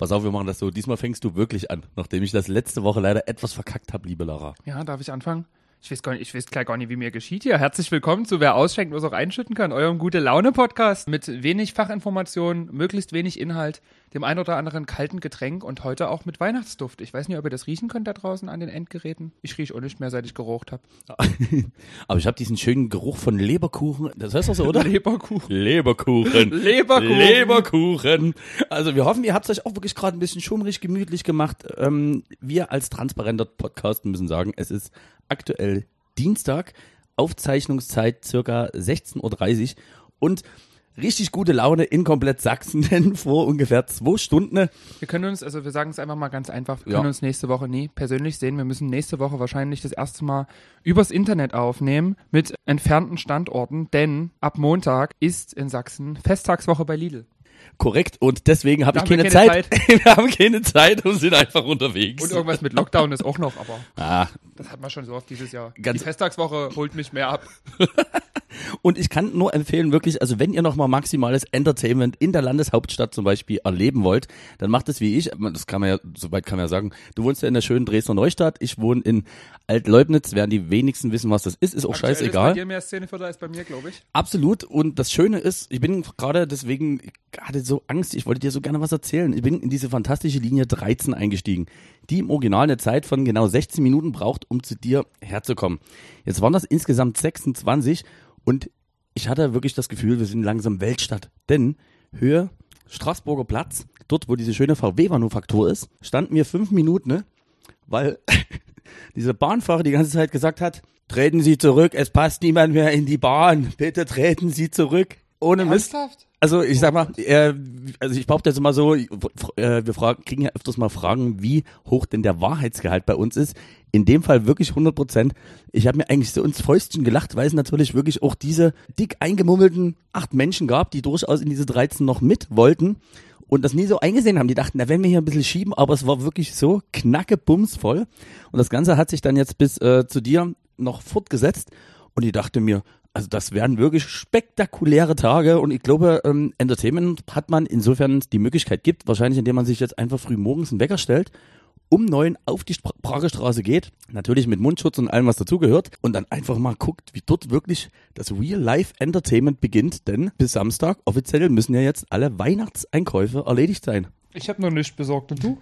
Pass auf, wir machen das so. Diesmal fängst du wirklich an, nachdem ich das letzte Woche leider etwas verkackt habe, liebe Lara. Ja, darf ich anfangen? Ich weiß, gar nicht, ich weiß gar nicht, wie mir geschieht hier. Herzlich willkommen zu Wer ausschenkt, was auch einschütten kann, eurem Gute-Laune-Podcast mit wenig Fachinformation, möglichst wenig Inhalt, dem ein oder anderen kalten Getränk und heute auch mit Weihnachtsduft. Ich weiß nicht, ob ihr das riechen könnt da draußen an den Endgeräten. Ich rieche auch nicht mehr, seit ich geraucht habe. Aber ich habe diesen schönen Geruch von Leberkuchen. Das heißt doch so, oder? Leberkuchen. Leberkuchen. Leberkuchen. Leberkuchen. Also wir hoffen, ihr habt es euch auch wirklich gerade ein bisschen schummrig, gemütlich gemacht. Ähm, wir als transparenter Podcast müssen sagen, es ist aktuell Dienstag, Aufzeichnungszeit circa 16.30 Uhr und richtig gute Laune in komplett Sachsen, denn vor ungefähr zwei Stunden Wir können uns, also wir sagen es einfach mal ganz einfach, wir Ja. können uns nächste Woche nie persönlich sehen. Wir müssen nächste Woche wahrscheinlich das erste Mal übers Internet aufnehmen mit entfernten Standorten, denn ab Montag ist in Sachsen Festtagswoche bei Lidl. Korrekt und deswegen habe ich keine, keine Zeit. wir haben keine Zeit und sind einfach unterwegs. Und irgendwas mit Lockdown ist auch noch, aber ah, das hat man schon so oft dieses Jahr. Ganz- Die Festtagswoche holt mich mehr ab. Und ich kann nur empfehlen, wirklich, also wenn ihr nochmal maximales Entertainment in der Landeshauptstadt zum Beispiel erleben wollt, dann macht es wie ich. Das kann man ja, soweit kann man ja sagen. Du wohnst ja in der schönen Dresdner Neustadt, ich wohne in Altleubnitz, werden die wenigsten wissen, was das ist, ist auch Aktuell Ist bei scheißegal. dir mehr Szeneviertel als bei mir, glaube ich. Absolut. Und das Schöne ist, ich bin gerade deswegen gerade so Angst, ich wollte dir so gerne was erzählen. Ich bin in diese fantastische Linie 13 eingestiegen, die im Original eine Zeit von genau 16 Minuten braucht, um zu dir herzukommen. Jetzt waren das insgesamt 26 und ich hatte wirklich das Gefühl, wir sind langsam Weltstadt. Denn Höhe Straßburger Platz, dort wo diese schöne VW-Manufaktur ist, standen wir fünf Minuten, ne? weil dieser Bahnfahrer die ganze Zeit gesagt hat, treten Sie zurück, es passt niemand mehr in die Bahn, bitte treten Sie zurück. Ohne Mist. Also ich sag mal, äh, also ich behaupte jetzt mal so, äh, wir fragen, kriegen ja öfters mal Fragen, wie hoch denn der Wahrheitsgehalt bei uns ist. In dem Fall wirklich 100 Prozent. Ich habe mir eigentlich so ins Fäustchen gelacht, weil es natürlich wirklich auch diese dick eingemummelten acht Menschen gab, die durchaus in diese 13 noch mit wollten und das nie so eingesehen haben. Die dachten, na, wenn wir hier ein bisschen schieben, aber es war wirklich so knacke bumsvoll. Und das Ganze hat sich dann jetzt bis äh, zu dir noch fortgesetzt. Und ich dachte mir, also das wären wirklich spektakuläre Tage und ich glaube, ähm, Entertainment hat man insofern die Möglichkeit gibt, wahrscheinlich indem man sich jetzt einfach früh morgens einen Wecker stellt, um neun auf die Pragerstraße geht, natürlich mit Mundschutz und allem, was dazugehört, und dann einfach mal guckt, wie dort wirklich das Real-Life-Entertainment beginnt, denn bis Samstag offiziell müssen ja jetzt alle Weihnachtseinkäufe erledigt sein. Ich habe noch nichts besorgt. Und du?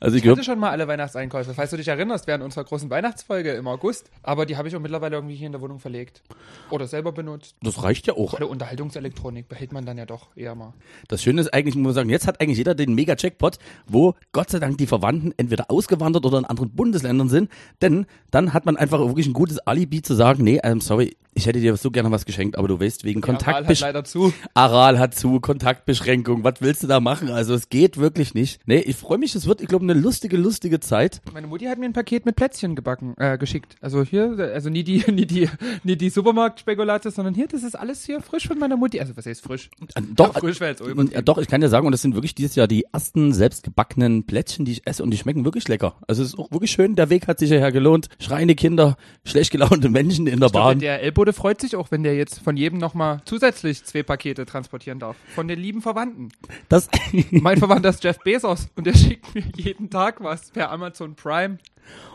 Also ich Ich hatte schon mal alle Weihnachtseinkäufe, falls du dich erinnerst, während unserer großen Weihnachtsfolge im August. Aber die habe ich auch mittlerweile irgendwie hier in der Wohnung verlegt. Oder selber benutzt. das reicht ja auch. Gerade Unterhaltungselektronik behält man dann ja doch eher mal. Das Schöne ist eigentlich, muss man sagen, jetzt hat eigentlich jeder den Mega-Jackpot, wo Gott sei Dank die Verwandten entweder ausgewandert oder in anderen Bundesländern sind, denn dann hat man einfach wirklich ein gutes Alibi zu sagen, nee, ähm, sorry, ich hätte dir so gerne was geschenkt, aber du weißt, wegen Die Aral hat Kontaktbeschränkung. leider zu. Aral hat zu, Kontaktbeschränkung, was willst du da machen? Also es geht wirklich nicht. Nee, ich freue mich, es wird, ich glaube, eine lustige, lustige Zeit. Meine Mutti hat mir ein Paket mit Plätzchen gebacken, äh, geschickt. Also hier, also nie die, nie die, nie die Supermarktspekulate, sondern hier, das ist alles hier frisch von meiner Mutti. Also was heißt frisch? Äh, Doch, Ja, frisch wäre jetzt Ja, übertrieben. doch, ich kann dir sagen, und das sind wirklich dieses Jahr die ersten selbstgebackenen Plätzchen, die ich esse und die schmecken wirklich lecker. Also es ist auch wirklich schön, der Weg hat sich hierher gelohnt. Schreiende Kinder, schlecht gelaunte Menschen in der Ich Bahn. der Ellbote freut sich auch, wenn der jetzt von jedem nochmal zusätzlich zwei Pakete transportieren darf. Von den lieben Verwandten. Das, Mein Verwandter ist Jeff Bezos und der schickt mir jeden Tag was per Amazon Prime.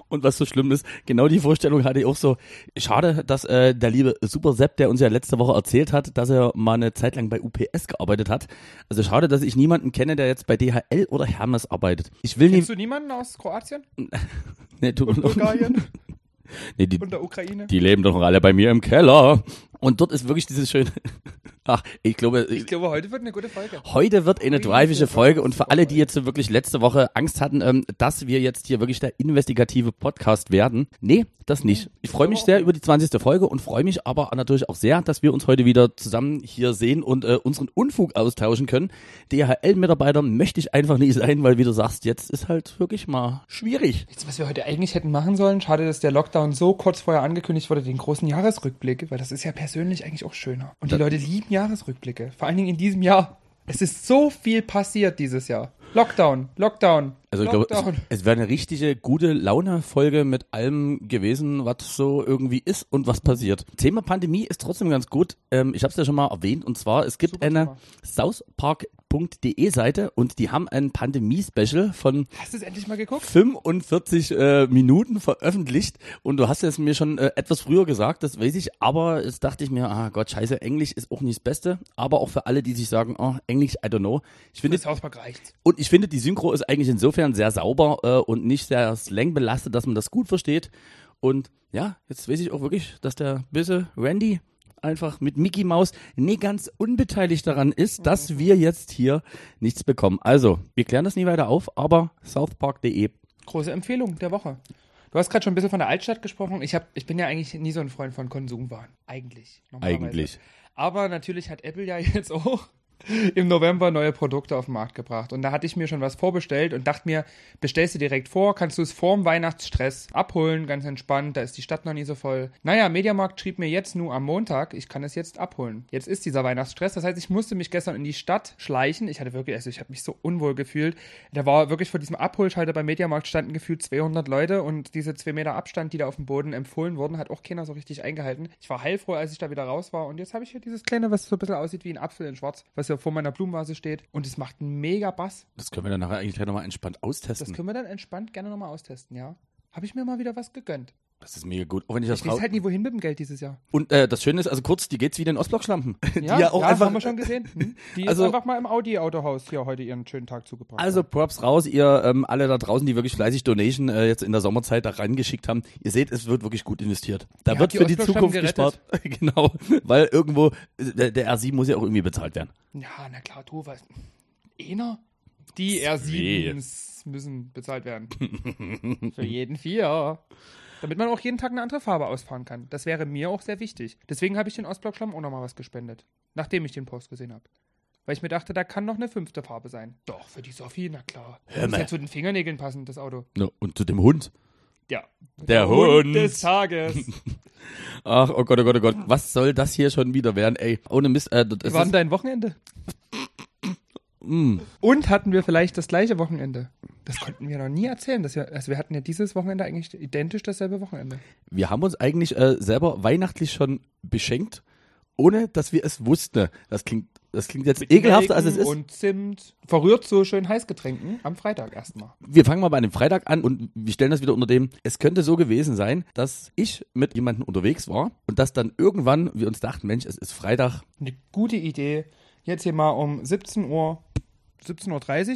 und was so schlimm ist, genau die Vorstellung hatte ich auch so. Schade, dass äh, der liebe Super Sepp, der uns ja letzte Woche erzählt hat, dass er mal eine Zeit lang bei UPS gearbeitet hat. Also schade, dass ich niemanden kenne, der jetzt bei DHL oder Hermes arbeitet. Ich will Kennst du niemanden aus Kroatien Nee, tut und. Bulgarien nee, die, und der Ukraine? die leben doch noch alle bei mir im Keller. Und dort ist wirklich dieses schöne. Ach, ich glaube, Ich glaube, heute wird eine gute Folge. Heute wird eine driveische Folge und für alle, die jetzt wirklich letzte Woche Angst hatten, ähm, dass wir jetzt hier wirklich der investigative Podcast werden. Nee, das nicht. Ich freue mich sehr über die 20. Folge und freue mich aber natürlich auch sehr, dass wir uns heute wieder zusammen hier sehen und äh, unseren Unfug austauschen können. DHL-Mitarbeiter möchte ich einfach nicht sein, weil wie du sagst, jetzt ist halt wirklich mal schwierig. Jetzt, was wir heute eigentlich hätten machen sollen, schade, dass der Lockdown so kurz vorher angekündigt wurde, den großen Jahresrückblick, weil das ist ja persönlich eigentlich auch schöner. Und die Leute lieben Jahresrückblicke, vor allen Dingen in diesem Jahr. Es ist so viel passiert dieses Jahr. Lockdown, Lockdown, Also ich glaube, es, es wäre eine richtige gute Laune-Folge mit allem gewesen, was so irgendwie ist und was passiert. Thema Pandemie ist trotzdem ganz gut. Ähm, ich habe es ja schon mal erwähnt und zwar, es gibt Super eine Thema. South Park southpark.de Seite und die haben ein Pandemie-Special von Hast du es endlich mal geguckt? 45 äh, Minuten veröffentlicht und du hast es mir schon äh, etwas früher gesagt, das weiß ich, aber jetzt dachte ich mir, ah Gott, scheiße, Englisch ist auch nicht das Beste, aber auch für alle, die sich sagen, oh, Englisch, I don't know. Ich finde, Das Hauspark reicht. und ich finde, die Synchro ist eigentlich insofern sehr sauber äh, und nicht sehr slangbelastet, dass man das gut versteht. Und ja, jetzt weiß ich auch wirklich, dass der böse Randy einfach mit Mickey Mouse nie ganz unbeteiligt daran ist, dass wir jetzt hier nichts bekommen. Also, wir klären das nie weiter auf, aber southpark.de. Große Empfehlung der Woche. Du hast gerade schon ein bisschen von der Altstadt gesprochen. Ich, hab, ich bin ja eigentlich nie so ein Freund von Konsumwaren. Eigentlich. Eigentlich. Aber natürlich hat Apple ja jetzt auch im November neue Produkte auf den Markt gebracht. Und da hatte ich mir schon was vorbestellt und dachte mir, bestellst du direkt vor, kannst du es vorm Weihnachtsstress abholen, ganz entspannt, da ist die Stadt noch nie so voll. Naja, Mediamarkt schrieb mir jetzt nur am Montag, ich kann es jetzt abholen. Jetzt ist dieser Weihnachtsstress, das heißt, ich musste mich gestern in die Stadt schleichen. Ich hatte wirklich, also ich habe mich so unwohl gefühlt. Da war wirklich vor diesem Abholschalter beim Mediamarkt standen gefühlt 200 Leute und diese zwei Meter Abstand, die da auf dem Boden empfohlen wurden, hat auch keiner so richtig eingehalten. Ich war heilfroh, als ich da wieder raus war und jetzt habe ich hier dieses kleine, was so ein bisschen aussieht wie ein Apfel in schwarz, was ja vor meiner Blumenvase steht und es macht einen mega Bass. Das können wir dann nachher eigentlich gleich nochmal entspannt Das austesten. können wir dann entspannt gerne nochmal austesten, ja habe ich mir mal wieder was gegönnt. Das ist mega gut. Auch wenn ich das ich weiß halt nie, wohin mit dem Geld dieses Jahr. Und äh, das Schöne ist, also kurz, die geht's wie den Ostblock-Schlampen. Ja, die ja auch ja, einfach, haben wir schon gesehen. Hm? Die also, ist einfach mal im Audi-Autohaus hier heute ihren schönen Tag zugebracht. Also Props raus, ihr ähm, alle da draußen, die wirklich fleißig Donation äh, jetzt in der Sommerzeit da reingeschickt haben. Ihr seht, es wird wirklich gut investiert. Da ja, wird die für die Zukunft gespart. genau, weil irgendwo, äh, der R7 muss ja auch irgendwie bezahlt werden. Ja, na klar, du, weißt, einer? Die R7s. Müssen bezahlt werden. Für jeden vier. Damit man auch jeden Tag eine andere Farbe ausfahren kann. Das wäre mir auch sehr wichtig. Deswegen habe ich den Ostblock-Schlamm auch nochmal was gespendet. Nachdem ich den Post gesehen habe. Weil ich mir dachte, da kann noch eine fünfte Farbe sein. Doch, für die Sophie, na klar. Hör mal. Ist ja zu den Fingernägeln passend, das Auto. Ja, und zu dem Hund. Ja. Der, Der Hund. Hund. des Tages. Ach, oh Gott, oh Gott, oh Gott. Was soll das hier schon wieder werden, ey? Ohne Mist. Äh, Wie war denn dein Wochenende? Mm, Und hatten wir vielleicht das gleiche Wochenende? Das konnten wir noch nie erzählen. Dass wir, also wir hatten ja dieses Wochenende eigentlich identisch dasselbe Wochenende. wir haben uns eigentlich äh, selber weihnachtlich schon beschenkt, ohne dass wir es wussten. Das klingt, das klingt jetzt ekelhafter, als es ist. Und Zimt. Verrührt so schön Heißgetränken am Freitag erstmal. wir fangen mal bei einem Freitag an und wir stellen das wieder unter dem, es könnte so gewesen sein, dass ich mit jemandem unterwegs war und dass dann irgendwann wir uns dachten, Mensch, es ist Freitag. Eine gute Idee. Jetzt hier mal um 17 Uhr. 17.30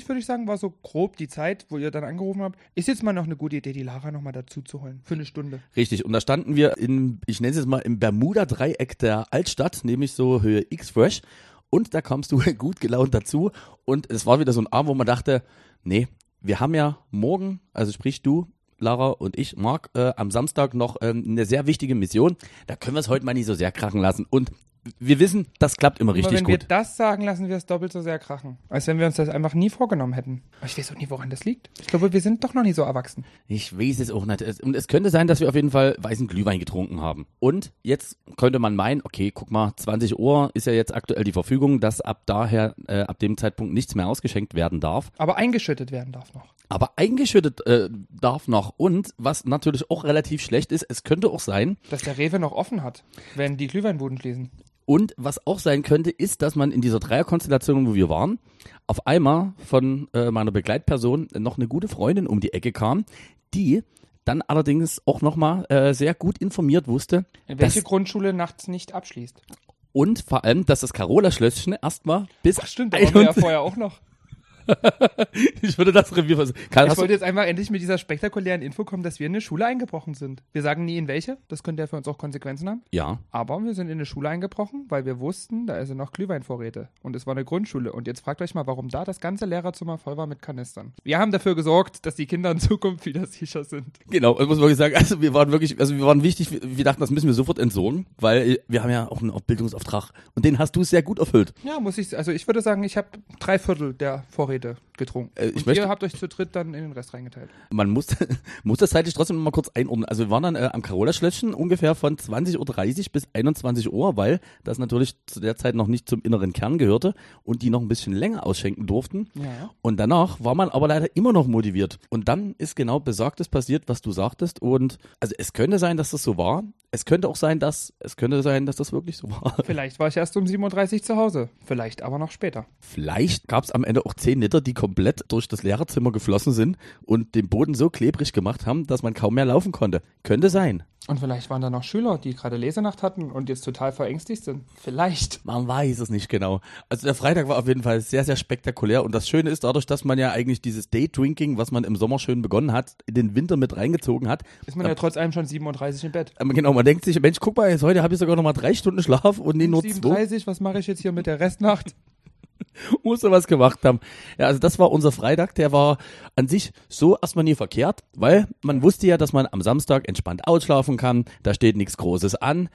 Uhr würde ich sagen, war so grob die Zeit, wo ihr dann angerufen habt. Ist jetzt mal noch eine gute Idee, die Lara noch mal dazu zu holen. Für eine Stunde. Richtig. Und da standen wir in, ich nenne es jetzt mal im Bermuda-Dreieck der Altstadt, nämlich so Höhe X-Fresh. Und da kamst du gut gelaunt dazu. Und es war wieder so ein Abend, wo man dachte, nee, wir haben ja morgen, also sprich du, Lara und ich, Marc, äh, am Samstag noch ähm, eine sehr wichtige Mission. Da können wir es heute mal nicht so sehr krachen lassen. Und wir wissen, das klappt immer richtig wenn wir gut. das sagen, lassen wir es doppelt so sehr krachen. Als wenn wir uns das einfach nie vorgenommen hätten. Ich weiß auch nie, woran das liegt. Ich glaube, wir sind doch noch nie so erwachsen. Ich weiß es auch nicht. Und es könnte sein, dass wir auf jeden Fall weißen Glühwein getrunken haben. Und jetzt könnte man meinen, okay, guck mal, 20 Uhr ist ja jetzt aktuell die Verfügung, dass ab daher, äh, ab dem Zeitpunkt nichts mehr ausgeschenkt werden darf. Aber eingeschüttet werden darf noch. Aber eingeschüttet äh, darf noch. Und was natürlich auch relativ schlecht ist, es könnte auch sein, Dass der Rewe noch offen hat, wenn die Glühweinbuden schließen. Und was auch sein könnte, ist, dass man in dieser Dreierkonstellation, wo wir waren, auf einmal von äh, meiner Begleitperson noch eine gute Freundin um die Ecke kam, die dann allerdings auch nochmal äh, sehr gut informiert wusste Welche dass, Grundschule nachts nicht abschließt. und vor allem, dass das Carola-Schlösschen erstmal bis Ach stimmt, da waren wir ja 21 vorher auch noch. Ich würde das Revier versuchen. Karl, Ich wollte jetzt einfach endlich mit dieser spektakulären Info kommen, dass wir in eine Schule eingebrochen sind. Wir sagen nie in welche, das könnte ja für uns auch Konsequenzen haben. ja, Aber wir sind in eine Schule eingebrochen, weil wir wussten, da ist noch Glühweinvorräte. Und es war eine Grundschule. Und jetzt fragt euch mal, warum da das ganze Lehrerzimmer voll war mit Kanistern. Wir haben dafür gesorgt, dass die Kinder in Zukunft wieder sicher sind. genau. Ich muss wirklich sagen, also wir waren wirklich, also wir waren wichtig, wir, dachten, das müssen wir sofort entsorgen, weil wir haben ja auch einen Bildungsauftrag und den hast du sehr gut erfüllt. Ja, muss ich, also ich würde sagen, ich habe drei Viertel der Vorräte weiter getrunken. Äh, ich Und möchte- ihr habt euch zu dritt dann in den Rest reingeteilt. Man muss, muss das zeitlich trotzdem mal kurz einordnen. Also wir waren dann äh, am Carola-Schlösschen ungefähr von 20.30 Uhr bis 21 Uhr, weil das natürlich zu der Zeit noch nicht zum inneren Kern gehörte und die noch ein bisschen länger ausschenken durften. Ja. Und danach war man aber leider immer noch motiviert. Und dann ist genau Besagtes passiert, was du sagtest. Und also es könnte sein, dass das so war. Es könnte auch sein, dass es könnte sein, dass das wirklich so war. Vielleicht war ich erst um 37 zu Hause. Vielleicht aber noch später. Vielleicht gab es am Ende auch 10 Liter, die komplett durch das Lehrerzimmer geflossen sind und den Boden so klebrig gemacht haben, dass man kaum mehr laufen konnte. Könnte sein. Und vielleicht waren da noch Schüler, die gerade Lesenacht hatten und jetzt total verängstigt sind. Vielleicht. Man weiß es nicht genau. Also der Freitag war auf jeden Fall sehr, sehr spektakulär. Und das Schöne ist, dadurch, dass man ja eigentlich dieses Daydrinking, was man im Sommer schön begonnen hat, in den Winter mit reingezogen hat. Ist man ja trotz allem schon 37 im Bett. Ähm, Genau, man denkt sich, Mensch, guck mal, jetzt heute habe ich sogar noch mal drei Stunden Schlaf und nicht nur zwei. 37, was mache ich jetzt hier mit der Restnacht? musste was gemacht haben. Ja, also das war unser Freitag, der war an sich so erstmal nie verkehrt, weil man wusste ja, dass man am Samstag entspannt ausschlafen kann, da steht nichts Großes an.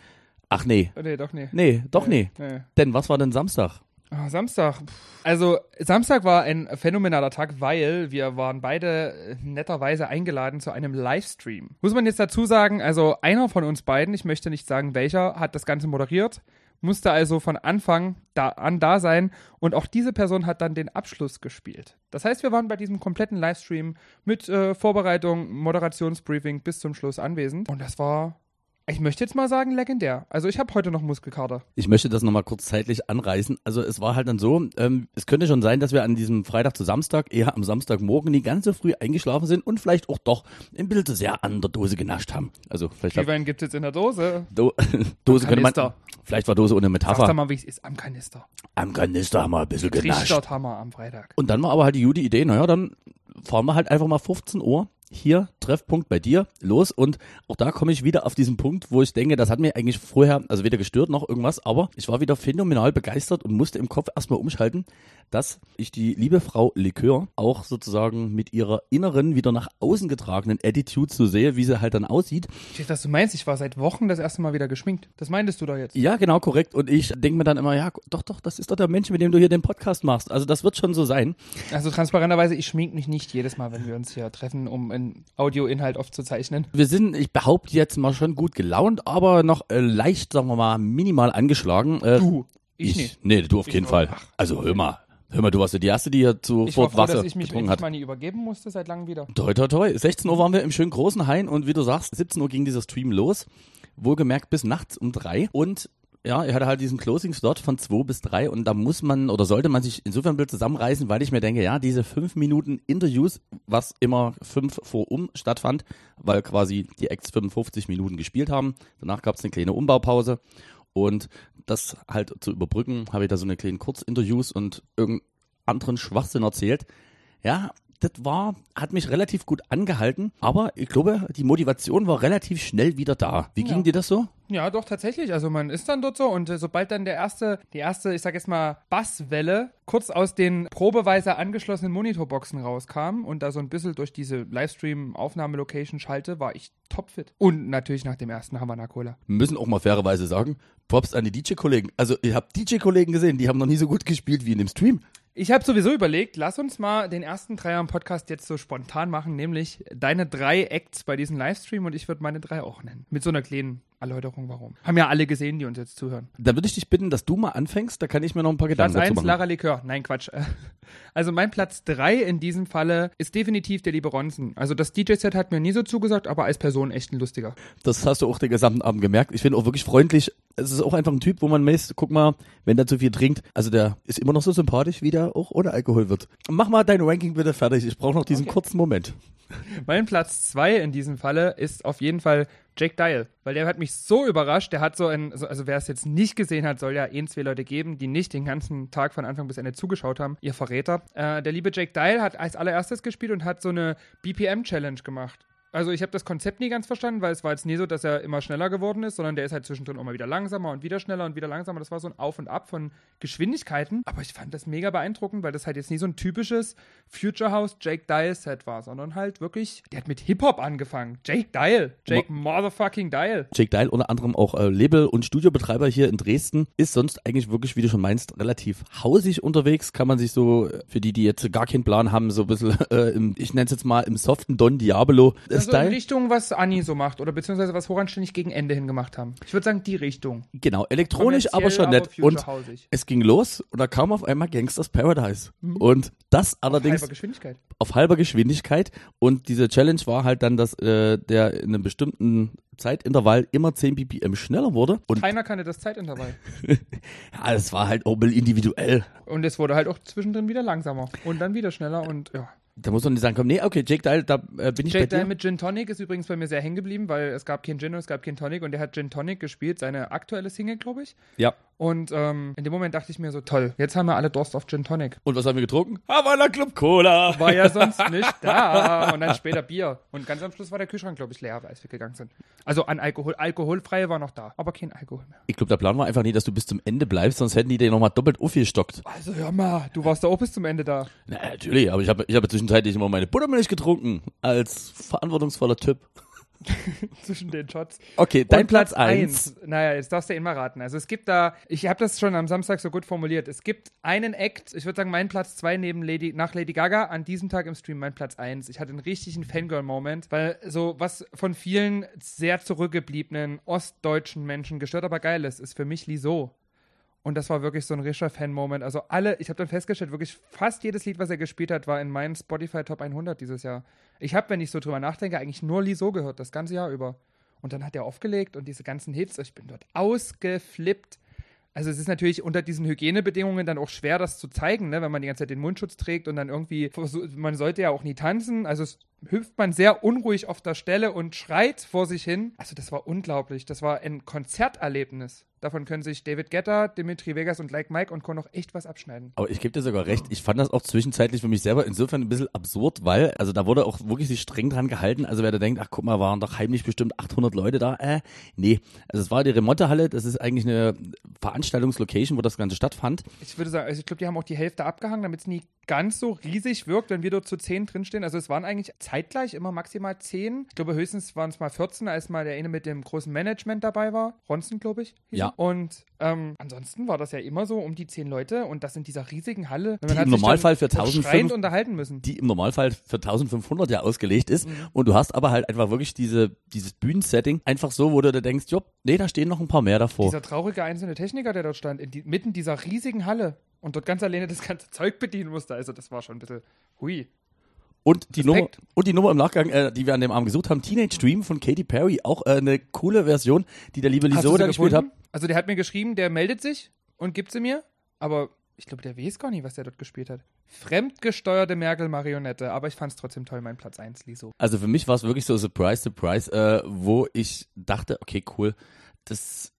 Ach nee, nee, doch nee. nee, doch nee. nee. Denn was war denn Samstag? Ah, Samstag. Also Samstag war ein phänomenaler Tag, weil wir waren beide netterweise eingeladen zu einem Livestream. Muss man jetzt dazu sagen, also einer von uns beiden, ich möchte nicht sagen welcher, hat das Ganze moderiert, musste also von Anfang da an da sein und auch diese Person hat dann den Abschluss gespielt. Das heißt, wir waren bei diesem kompletten Livestream mit äh, Vorbereitung, Moderationsbriefing bis zum Schluss anwesend und das war ich möchte jetzt mal sagen, legendär. Also ich habe heute noch Muskelkater. Ich möchte das nochmal kurz zeitlich anreißen. Also es war halt dann so, ähm, es könnte schon sein, dass wir an diesem Freitag zu Samstag, eher am Samstagmorgen, nie ganz so früh eingeschlafen sind und vielleicht auch doch ein bisschen zu sehr an der Dose genascht haben. Also vielleicht hat Glühwein gibt es jetzt in der Dose. Do Dose könnte man. Vielleicht war Dose ohne Metapher. mal, wie es ist am Kanister. Am Kanister haben wir ein bisschen genascht. Trichtert Hammer am Freitag. Und dann war aber halt die gute Idee, naja, dann fahren wir halt einfach mal 15 Uhr hier, Treffpunkt bei dir, los. Und auch da komme ich wieder auf diesen Punkt, wo ich denke, das hat mir eigentlich vorher, also weder gestört noch irgendwas, aber ich war wieder phänomenal begeistert und musste im Kopf erstmal umschalten, dass ich die liebe Frau Likör auch sozusagen mit ihrer inneren, wieder nach außen getragenen Attitude so sehe, wie sie halt dann aussieht. Ich weiß, was du meinst. Ich war seit Wochen das erste Mal wieder geschminkt. Das meintest du doch jetzt. Ja, genau, korrekt. Und ich denke mir dann immer, ja, doch, doch, das ist doch der Mensch, mit dem du hier den Podcast machst. Also das wird schon so sein. Also transparenterweise, ich schmink mich nicht jedes Mal, wenn wir uns hier treffen, um einen Audioinhalt aufzuzeichnen. Wir sind, ich behaupte jetzt mal schon gut gelaunt, aber noch äh, leicht, sagen wir mal, minimal angeschlagen. Äh, Du, ich, nicht. Nee, du auf Ich jeden. Fall. Ach. Also hör mal, hör mal, du warst ja die Erste, die hier zu Ich Fort Wasser dass ich mich getrunken hat. mal nie übergeben musste, seit langem wieder. Toi, toi, toi. 16 Uhr waren wir im schönen großen Hain und wie du sagst, 17 Uhr ging dieser Stream los. Wohlgemerkt bis nachts um drei und ja, er hatte halt diesen Closing-Slot von 2 bis 3 und da muss man oder sollte man sich insofern ein bisschen zusammenreißen, weil ich mir denke, ja, diese 5 Minuten Interviews, was immer 5 vor um stattfand, weil quasi die Acts 55 Minuten gespielt haben. Danach gab es eine kleine Umbaupause und das halt zu überbrücken, habe ich da so eine kleinen Kurzinterviews und irgendeinen anderen Schwachsinn erzählt. Ja, das war, hat mich relativ gut angehalten, aber ich glaube, die Motivation war relativ schnell wieder da. Wie ging Ja. dir das so? Ja, doch, tatsächlich. Also man ist dann dort so und äh, sobald dann der erste, die erste, ich sag jetzt mal, Basswelle kurz aus den probeweise angeschlossenen Monitorboxen rauskam und da so ein bisschen durch diese Livestream-Aufnahmelocation schalte, war ich topfit. Und natürlich nach dem ersten Havana Cola. Wir müssen auch mal fairerweise sagen, Props an die DJ-Kollegen. Also, ihr habt DJ-Kollegen gesehen, die haben noch nie so gut gespielt wie in dem Stream. Ich habe sowieso überlegt, lass uns mal den ersten Dreier im Podcast jetzt so spontan machen, nämlich deine drei Acts bei diesem Livestream und ich würde meine drei auch nennen. Mit so einer kleinen Erläuterung, warum. Haben ja alle gesehen, die uns jetzt zuhören. Da würde ich dich bitten, dass du mal anfängst, da kann ich mir noch ein paar Platz Gedanken dazu 1, machen. Lara Likör. Nein, Quatsch. Also mein Platz 3 in diesem Falle ist definitiv der liebe Ronson. Also das DJ-Set hat mir nie so zugesagt, aber als Person echt ein lustiger. Das hast du auch den gesamten Abend gemerkt. Ich finde auch wirklich freundlich. Es ist auch einfach ein Typ, wo man meist, guck mal, wenn der zu viel trinkt, also der ist immer noch so sympathisch, wie der auch ohne Alkohol wird. Mach mal dein Ranking bitte fertig. Ich brauche noch diesen Okay. kurzen Moment. Mein Platz 2 in diesem Falle ist auf jeden Fall Jake Dial, weil der hat mich so überrascht. Der hat so ein, also, wer es jetzt nicht gesehen hat, soll ja eh zwei Leute geben, die nicht den ganzen Tag von Anfang bis Ende zugeschaut haben. Ihr Verräter. Äh, der liebe Jake Dial hat als allererstes gespielt und hat so eine BPM-Challenge gemacht. Also ich habe das Konzept nie ganz verstanden, weil es war jetzt nie so, dass er immer schneller geworden ist, sondern der ist halt zwischendrin auch mal wieder langsamer und wieder schneller und wieder langsamer. Das war so ein Auf und Ab von Geschwindigkeiten. Aber ich fand das mega beeindruckend, weil das halt jetzt nie so ein typisches Future House Jake Dial Set war, sondern halt wirklich, der hat mit Hip-Hop angefangen. Jake Dial. Jake Motherfucking Dial. Jake Dial, unter anderem auch äh, Label- und Studiobetreiber hier in Dresden, ist sonst eigentlich wirklich, wie du schon meinst, relativ hausig unterwegs. Kann man sich so, äh, für die, die jetzt gar keinen Plan haben, so ein bisschen, äh, im, ich nenne es jetzt mal, im soften Don Diablo äh, Also in Style. Richtung, was Anni so macht oder beziehungsweise was Horanständig gegen Ende hin gemacht haben. Ich würde sagen, die Richtung. Genau, elektronisch, aber schon Kommerziell, nett. Und es ging los und da kam auf einmal Gangsters Paradise. Und das allerdings Halber Geschwindigkeit. auf halber Geschwindigkeit. Und diese Challenge war halt dann, dass äh, der in einem bestimmten Zeitintervall immer 10 ppm schneller wurde. Und Keiner kannte das Zeitintervall. ja, es war halt bisschen individuell. Und es wurde halt auch zwischendrin wieder langsamer und dann wieder schneller und ja. Da muss man nicht sagen, komm, nee, okay, Jake Dial, da äh, bin ich Jake bei dir. Dial mit Gin Tonic ist übrigens bei mir sehr hängen geblieben, weil es gab kein Gin und es gab kein Tonic und der hat Gin Tonic gespielt, seine aktuelle Single, glaube ich. Ja. Und ähm, in dem Moment dachte ich mir so, toll, jetzt haben wir alle Durst auf Gin Tonic. Und was haben wir getrunken? Havana Club Cola. War ja sonst nicht da. Und dann später Bier. Und ganz am Schluss war der Kühlschrank, glaube ich, leer, als wir gegangen sind. Also an Alkohol, alkoholfreie war noch da, aber kein Alkohol mehr. Ich glaube, der Plan war einfach nie, dass du bis zum Ende bleibst, sonst hätten die dir nochmal doppelt aufgestockt. Also hör mal, du warst da auch bis zum Ende da. Na, natürlich, aber ich habe ich hab zwischenzeitlich immer meine Buttermilch getrunken. Als verantwortungsvoller Typ. Zwischen den Shots. Okay, dein Und Platz 1. eins. Naja, jetzt darfst du ihn mal raten. Also es gibt da, ich habe das schon am Samstag so gut formuliert. Es gibt einen Act, ich würde sagen, mein Platz 2 neben Lady, nach Lady Gaga, an diesem Tag im Stream mein Platz 1. Ich hatte einen richtigen Fangirl-Moment, weil so was von vielen sehr zurückgebliebenen ostdeutschen Menschen gestört, aber geil ist, ist für mich Liso. Und das war wirklich so ein richtiger Fan-Moment. Also alle, ich habe dann festgestellt, wirklich fast jedes Lied, was er gespielt hat, war in meinen Spotify Top 100 dieses Jahr. Ich habe, wenn ich so drüber nachdenke, eigentlich nur Liso gehört, das ganze Jahr über. Und dann hat er aufgelegt und diese ganzen Hits, ich bin dort ausgeflippt. Also es ist natürlich unter diesen Hygienebedingungen dann auch schwer, das zu zeigen, ne? wenn man die ganze Zeit den Mundschutz trägt und dann irgendwie, man sollte ja auch nie tanzen, also es hüpft man sehr unruhig auf der Stelle und schreit vor sich hin. Also das war unglaublich, das war ein Konzerterlebnis. Davon können sich David Guetta, Dimitri Vegas und Like Mike und Co. noch echt was abschneiden. Aber ich gebe dir sogar recht, ich fand das auch zwischenzeitlich für mich selber insofern ein bisschen absurd, weil, also da wurde auch wirklich sich streng dran gehalten. Also wer da denkt, ach guck mal, waren doch heimlich bestimmt 800 Leute da, äh, nee. Also es war die Remonte-Halle, das ist eigentlich eine Veranstaltungslocation, wo das Ganze stattfand. Ich würde sagen, also ich glaube, die haben auch die Hälfte abgehangen, damit es nie ganz so riesig wirkt, wenn wir dort zu 10 drinstehen. Also es waren eigentlich zeitgleich immer maximal 10. Ich glaube, höchstens waren es mal 14, als mal der eine mit dem großen Management dabei war. Ronson, glaube ich. Ja. er. Und ähm, ansonsten war das ja immer so um die 10 Leute und das in dieser riesigen Halle. Die im Normalfall für auch 1500 schreiend unterhalten müssen. die im Normalfall für 1500 ja ausgelegt ist. Mhm. Und du hast aber halt einfach wirklich diese, dieses Bühnensetting einfach so, wo du dir denkst, jo, nee, da stehen noch ein paar mehr davor. Dieser traurige einzelne Techniker, der dort stand, in die, mitten dieser riesigen Halle und dort ganz alleine das ganze Zeug bedienen musste. Also das war schon ein bisschen hui. Und die, Nummer, Respekt. und die Nummer im Nachgang, äh, die wir an dem Abend gesucht haben, Teenage Dream von Katy Perry, auch äh, eine coole Version, die der liebe Liso da gespielt hat. Also der hat mir geschrieben, der meldet sich und gibt sie mir, aber ich glaube, der weiß gar nicht, was der dort gespielt hat. Fremdgesteuerte Merkel-Marionette, aber ich fand es trotzdem toll, mein Platz 1, Liso. Also für mich war es wirklich so Surprise, Surprise, äh, wo ich dachte, okay, cool, das,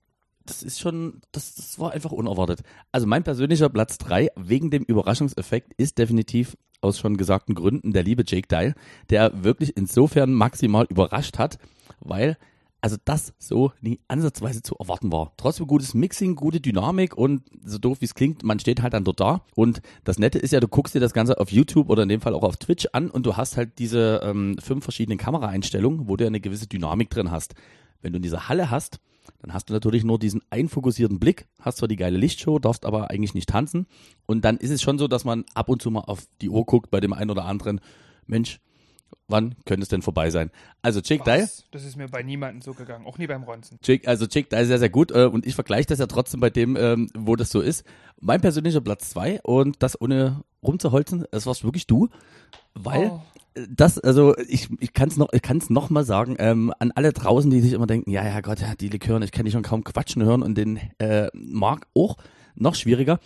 das ist schon, das, das war einfach unerwartet. Also mein persönlicher Platz drei wegen dem Überraschungseffekt ist definitiv aus schon gesagten Gründen der liebe Jake Dye, der wirklich insofern maximal überrascht hat, weil also das so nie ansatzweise zu erwarten war. Trotzdem gutes Mixing, gute Dynamik und so doof wie es klingt, man steht halt dann dort da. Und das Nette ist ja, du guckst dir das Ganze auf YouTube oder in dem Fall auch auf Twitch an und du hast halt diese ähm, fünf verschiedenen Kameraeinstellungen, wo du eine gewisse Dynamik drin hast. Wenn du in dieser Halle hast, dann hast du natürlich nur diesen einfokussierten Blick, hast zwar die geile Lichtshow, darfst aber eigentlich nicht tanzen. Und dann ist es schon so, dass man ab und zu mal auf die Uhr guckt bei dem einen oder anderen, Mensch, wann könnte es denn vorbei sein? Also Jake Dye? Das ist mir bei niemandem so gegangen, auch nie beim Ronzen. Jake, also Jake Dye ist sehr, sehr gut äh, und ich vergleiche das ja trotzdem bei dem, ähm, wo das so ist. Mein persönlicher Platz zwei und das ohne rumzuholzen, das warst wirklich du, weil Oh. das, also ich, ich kann es noch, ich kann's noch mal sagen, ähm, an alle draußen, die sich immer denken, ja, ja Gott, ja, die Likören, ich kann die schon kaum quatschen hören und den äh, Mark auch noch schwieriger.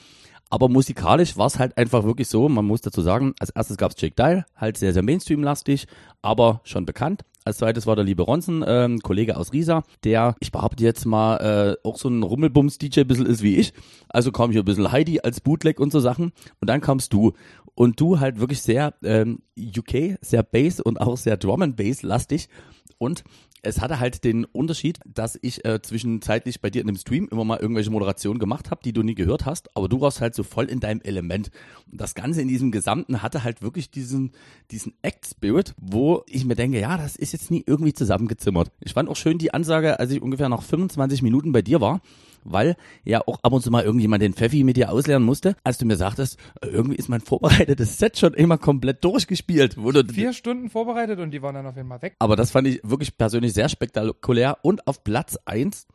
Aber musikalisch war es halt einfach wirklich so, man muss dazu sagen, als erstes gab es Jake Dial, halt sehr, sehr Mainstream-lastig, aber schon bekannt. Als zweites war der liebe Ronson, ähm, Kollege aus Riesa, der, ich behaupte jetzt mal, äh, auch so ein Rummelbums-DJ ein bisschen ist wie ich. Also kam hier ein bisschen Heidi als Bootleg und so Sachen. Und dann kamst du. und du halt wirklich sehr ähm, UK, sehr Bass und auch sehr Drum and Bass lastig und es hatte halt den Unterschied, dass ich äh, zwischenzeitlich bei dir in dem Stream immer mal irgendwelche Moderationen gemacht habe, die du nie gehört hast, aber du warst halt so voll in deinem Element. Und das Ganze in diesem Gesamten hatte halt wirklich diesen, diesen Act-Spirit, wo ich mir denke, ja, das ist jetzt nie irgendwie zusammengezimmert. Ich fand auch schön die Ansage, als ich ungefähr nach 25 Minuten bei dir war, weil ja auch ab und zu mal irgendjemand den Pfeffi mit dir auslernen musste, als du mir sagtest, irgendwie ist mein vorbereitetes Set schon immer komplett durchgespielt. Du, Vier Stunden vorbereitet und die waren dann auf einmal weg. aber das fand ich wirklich persönlich sehr spektakulär. Und auf Platz eins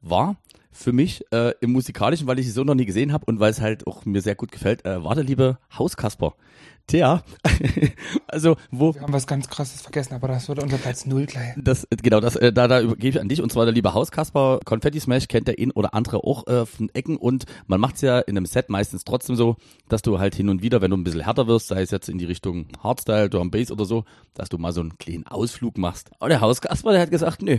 war für mich äh, im Musikalischen, weil ich sie so noch nie gesehen habe und weil es halt auch mir sehr gut gefällt, äh, war der liebe Hauskasper. Der, also wo Wir haben was ganz krasses vergessen, aber das wird unser Platz null gleich. das, genau, das, äh, da, da übergebe ich an dich. Und zwar der liebe Hauskasper. Konfetti Smash kennt der ihn oder andere auch äh, von Ecken. Und man macht's ja in einem Set meistens trotzdem so, dass du halt hin und wieder, wenn du ein bisschen härter wirst, sei es jetzt in die Richtung Hardstyle, Drum Bass oder so, dass du mal so einen kleinen Ausflug machst. Aber der Hauskasper, der hat gesagt, nö.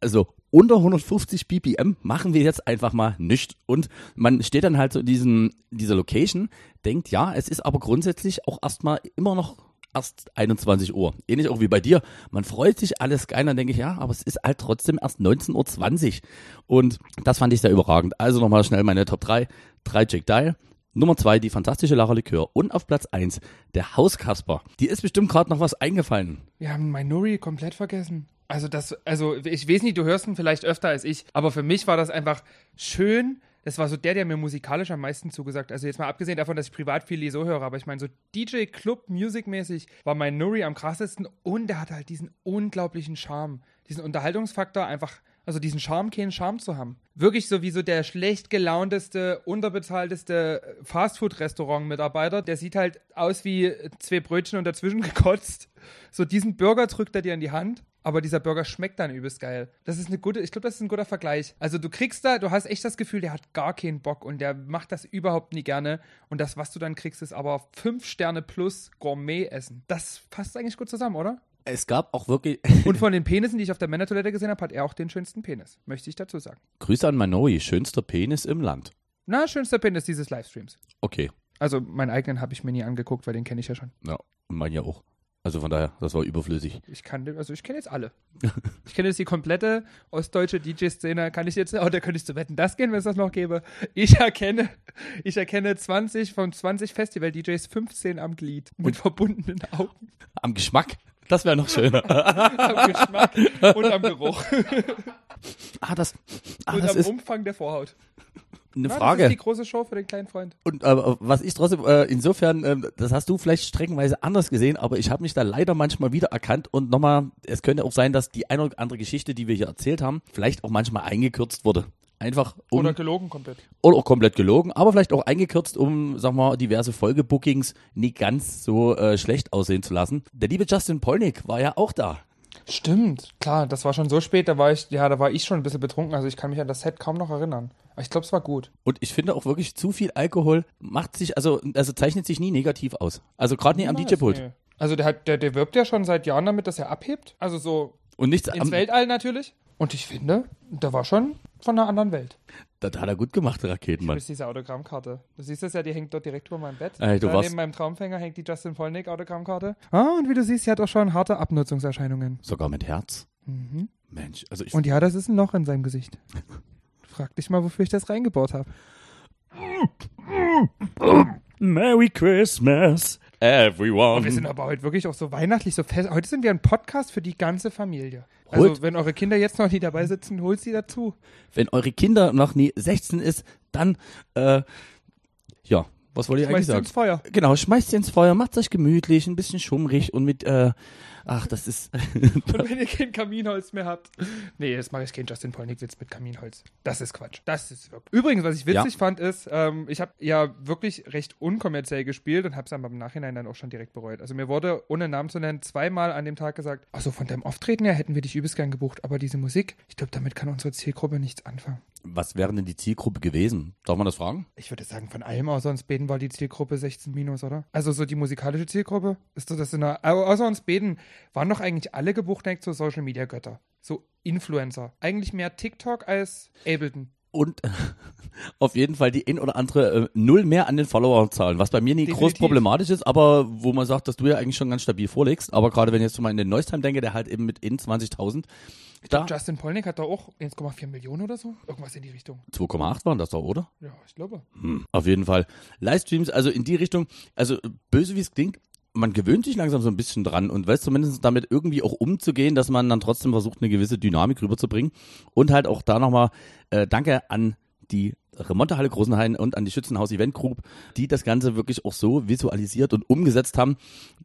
Also unter 150 BPM machen wir jetzt einfach mal nicht. Und man steht dann halt so in diesen, dieser Location, denkt, ja, es ist aber grundsätzlich auch erstmal immer noch erst 21 Uhr. Ähnlich auch wie bei dir. Man freut sich alles geil, dann denke ich, ja, aber es ist halt trotzdem erst 19.20 Uhr. Und das fand ich sehr überragend. Also nochmal schnell meine Top 3. 3 Jack Dial. Nummer 2 die fantastische Lara Likör. Und auf Platz 1 der Hauskasper. Die ist bestimmt gerade noch was eingefallen. Wir haben Minori komplett vergessen. Also das, also ich weiß nicht, du hörst ihn vielleicht öfter als ich, aber für mich war das einfach schön. Das war so der, der mir musikalisch am meisten zugesagt. Also jetzt mal abgesehen davon, dass ich privat viel so höre, aber ich meine so DJ Club Music-mäßig war mein Nuri am krassesten und der hatte halt diesen unglaublichen Charme, diesen Unterhaltungsfaktor einfach. Also diesen Charme, keinen Charme zu haben. Wirklich so wie so der schlecht gelaunteste, unterbezahlteste Fastfood-Restaurant-Mitarbeiter. Der sieht halt aus wie zwei Brötchen und dazwischen gekotzt. So diesen Burger drückt er dir in die Hand aber dieser Burger schmeckt dann übelst geil. Das ist eine gute, ich glaube, das ist ein guter Vergleich. Also du kriegst da, du hast echt das Gefühl, der hat gar keinen Bock und der macht das überhaupt nie gerne. Und das, was du dann kriegst, ist aber 5 Sterne plus Gourmet-Essen. Das passt eigentlich gut zusammen, oder? Es gab auch wirklich Und von den Penissen, die ich auf der Männertoilette gesehen habe, hat er auch den schönsten Penis. Möchte ich dazu sagen. Grüße an Manoi, schönster Penis im Land. Na, schönster Penis dieses Livestreams. Okay, Also meinen eigenen habe ich mir nie angeguckt, weil den kenne ich ja schon. ja, und mein ja auch. Also von daher, das war überflüssig. Ich kann, also ich kenne jetzt alle. Ich kenne jetzt die komplette ostdeutsche DJ-Szene. Kann ich jetzt, oh, da könnte ich zu wetten, das gehen, wenn es das noch gäbe. Ich erkenne, ich erkenne 20 von 20 Festival-DJs, 15 am Glied mit verbundenen Augen, Am Geschmack, das wäre noch schöner. am Geschmack und am Geruch ah, das, ah, und das am ist Umfang der Vorhaut. Eine Na, Das ist Frage. die große Show für den kleinen Freund. Und äh, was ich trotzdem, äh, insofern, äh, das hast du vielleicht streckenweise anders gesehen, aber ich habe mich da leider manchmal wiedererkannt und nochmal, es könnte auch sein, dass die eine oder andere Geschichte, die wir hier erzählt haben, vielleicht auch manchmal eingekürzt wurde. Einfach um, Oder oder, gelogen komplett. auch komplett gelogen, aber vielleicht auch eingekürzt, um, sag mal, diverse Folgebookings nicht ganz so äh, schlecht aussehen zu lassen. Der liebe Justin Polnick war ja auch da. Stimmt, klar, das war schon so spät, da war ich, ja, da war ich schon ein bisschen betrunken, also ich kann mich an das Set kaum noch erinnern. Aber ich glaube, es war gut. Und ich finde auch wirklich, zu viel Alkohol macht sich, also, also zeichnet sich nie negativ aus. Also gerade nie am DJ-Pult. nee. Also der, hat, der, der wirbt ja schon seit Jahren damit, dass er abhebt. Also so Und nichts ins am, Weltall natürlich. Und ich finde, der war schon von einer anderen Welt. Das hat er gut gemacht, der Raketenmann. Das ist diese Autogrammkarte. Du siehst das ja, die hängt dort direkt über meinem Bett. Ey, du da warst- neben meinem Traumfänger hängt die Justin Vollnick Autogrammkarte. Ah, und wie du siehst, sie hat auch schon harte Abnutzungserscheinungen. Sogar mit Herz. Mhm. Mensch, also ich Und ja, das ist ein Loch in seinem Gesicht. Frag dich mal, wofür ich das reingebaut habe. Merry Christmas, everyone. Und wir sind aber heute wirklich auch so weihnachtlich, so fest. Heute sind wir ein Podcast für die ganze Familie. Also, Holt- wenn eure Kinder jetzt noch nie dabei sitzen, holt sie dazu. Wenn eure Kinder noch nie 16 ist, dann, äh, ja, was wollte ich eigentlich Schmeißt sie sagen? ins Feuer. Genau, schmeißt sie ins Feuer, macht euch gemütlich, ein bisschen schummrig und mit, äh, ach, das ist, Und wenn ihr kein Kaminholz mehr habt. Nee, jetzt mache ich keinen Justin Polnick-Witz mit Kaminholz. Das ist Quatsch. Das ist wirklich. Übrigens, was ich witzig Ja. fand, ist, ähm, ich habe ja wirklich recht unkommerziell gespielt und habe es aber im Nachhinein dann auch schon direkt bereut. Also mir wurde, ohne Namen zu nennen, zweimal an dem Tag gesagt, also von deinem Auftreten her hätten wir dich übelst gern gebucht, aber diese Musik, ich glaube, damit kann unsere Zielgruppe nichts anfangen. was wäre denn die Zielgruppe gewesen? Darf man das fragen? Ich würde sagen, von allem außer uns Beden war die Zielgruppe 16 minus, oder? Also so die musikalische Zielgruppe? Ist so das in au- außer uns Beden waren doch eigentlich alle gebucht, so Social Media Götter. So Influencer. Eigentlich mehr TikTok als Ableton. und auf jeden Fall die ein oder andere äh, Null mehr an den Follower-Zahlen, was bei mir nicht groß Definitiv. problematisch ist, aber wo man sagt, dass du ja eigentlich schon ganz stabil vorlegst. Aber gerade wenn ich jetzt mal in den Neustime denke, der halt eben mit in 20.000, da Justin Polnick hat da auch 1,4 Millionen oder so. Irgendwas in die Richtung. 2,8 waren das doch, oder? Ja, ich glaube. Hm, auf jeden Fall. Livestreams, also in die Richtung, also böse wie es klingt, man gewöhnt sich langsam so ein bisschen dran und weiß zumindest damit irgendwie auch umzugehen, dass man dann trotzdem versucht, eine gewisse Dynamik rüberzubringen. Und halt auch da nochmal äh, Danke an die Remontehalle Großenhain und an die Schützenhaus Event Group, die das Ganze wirklich auch so visualisiert und umgesetzt haben,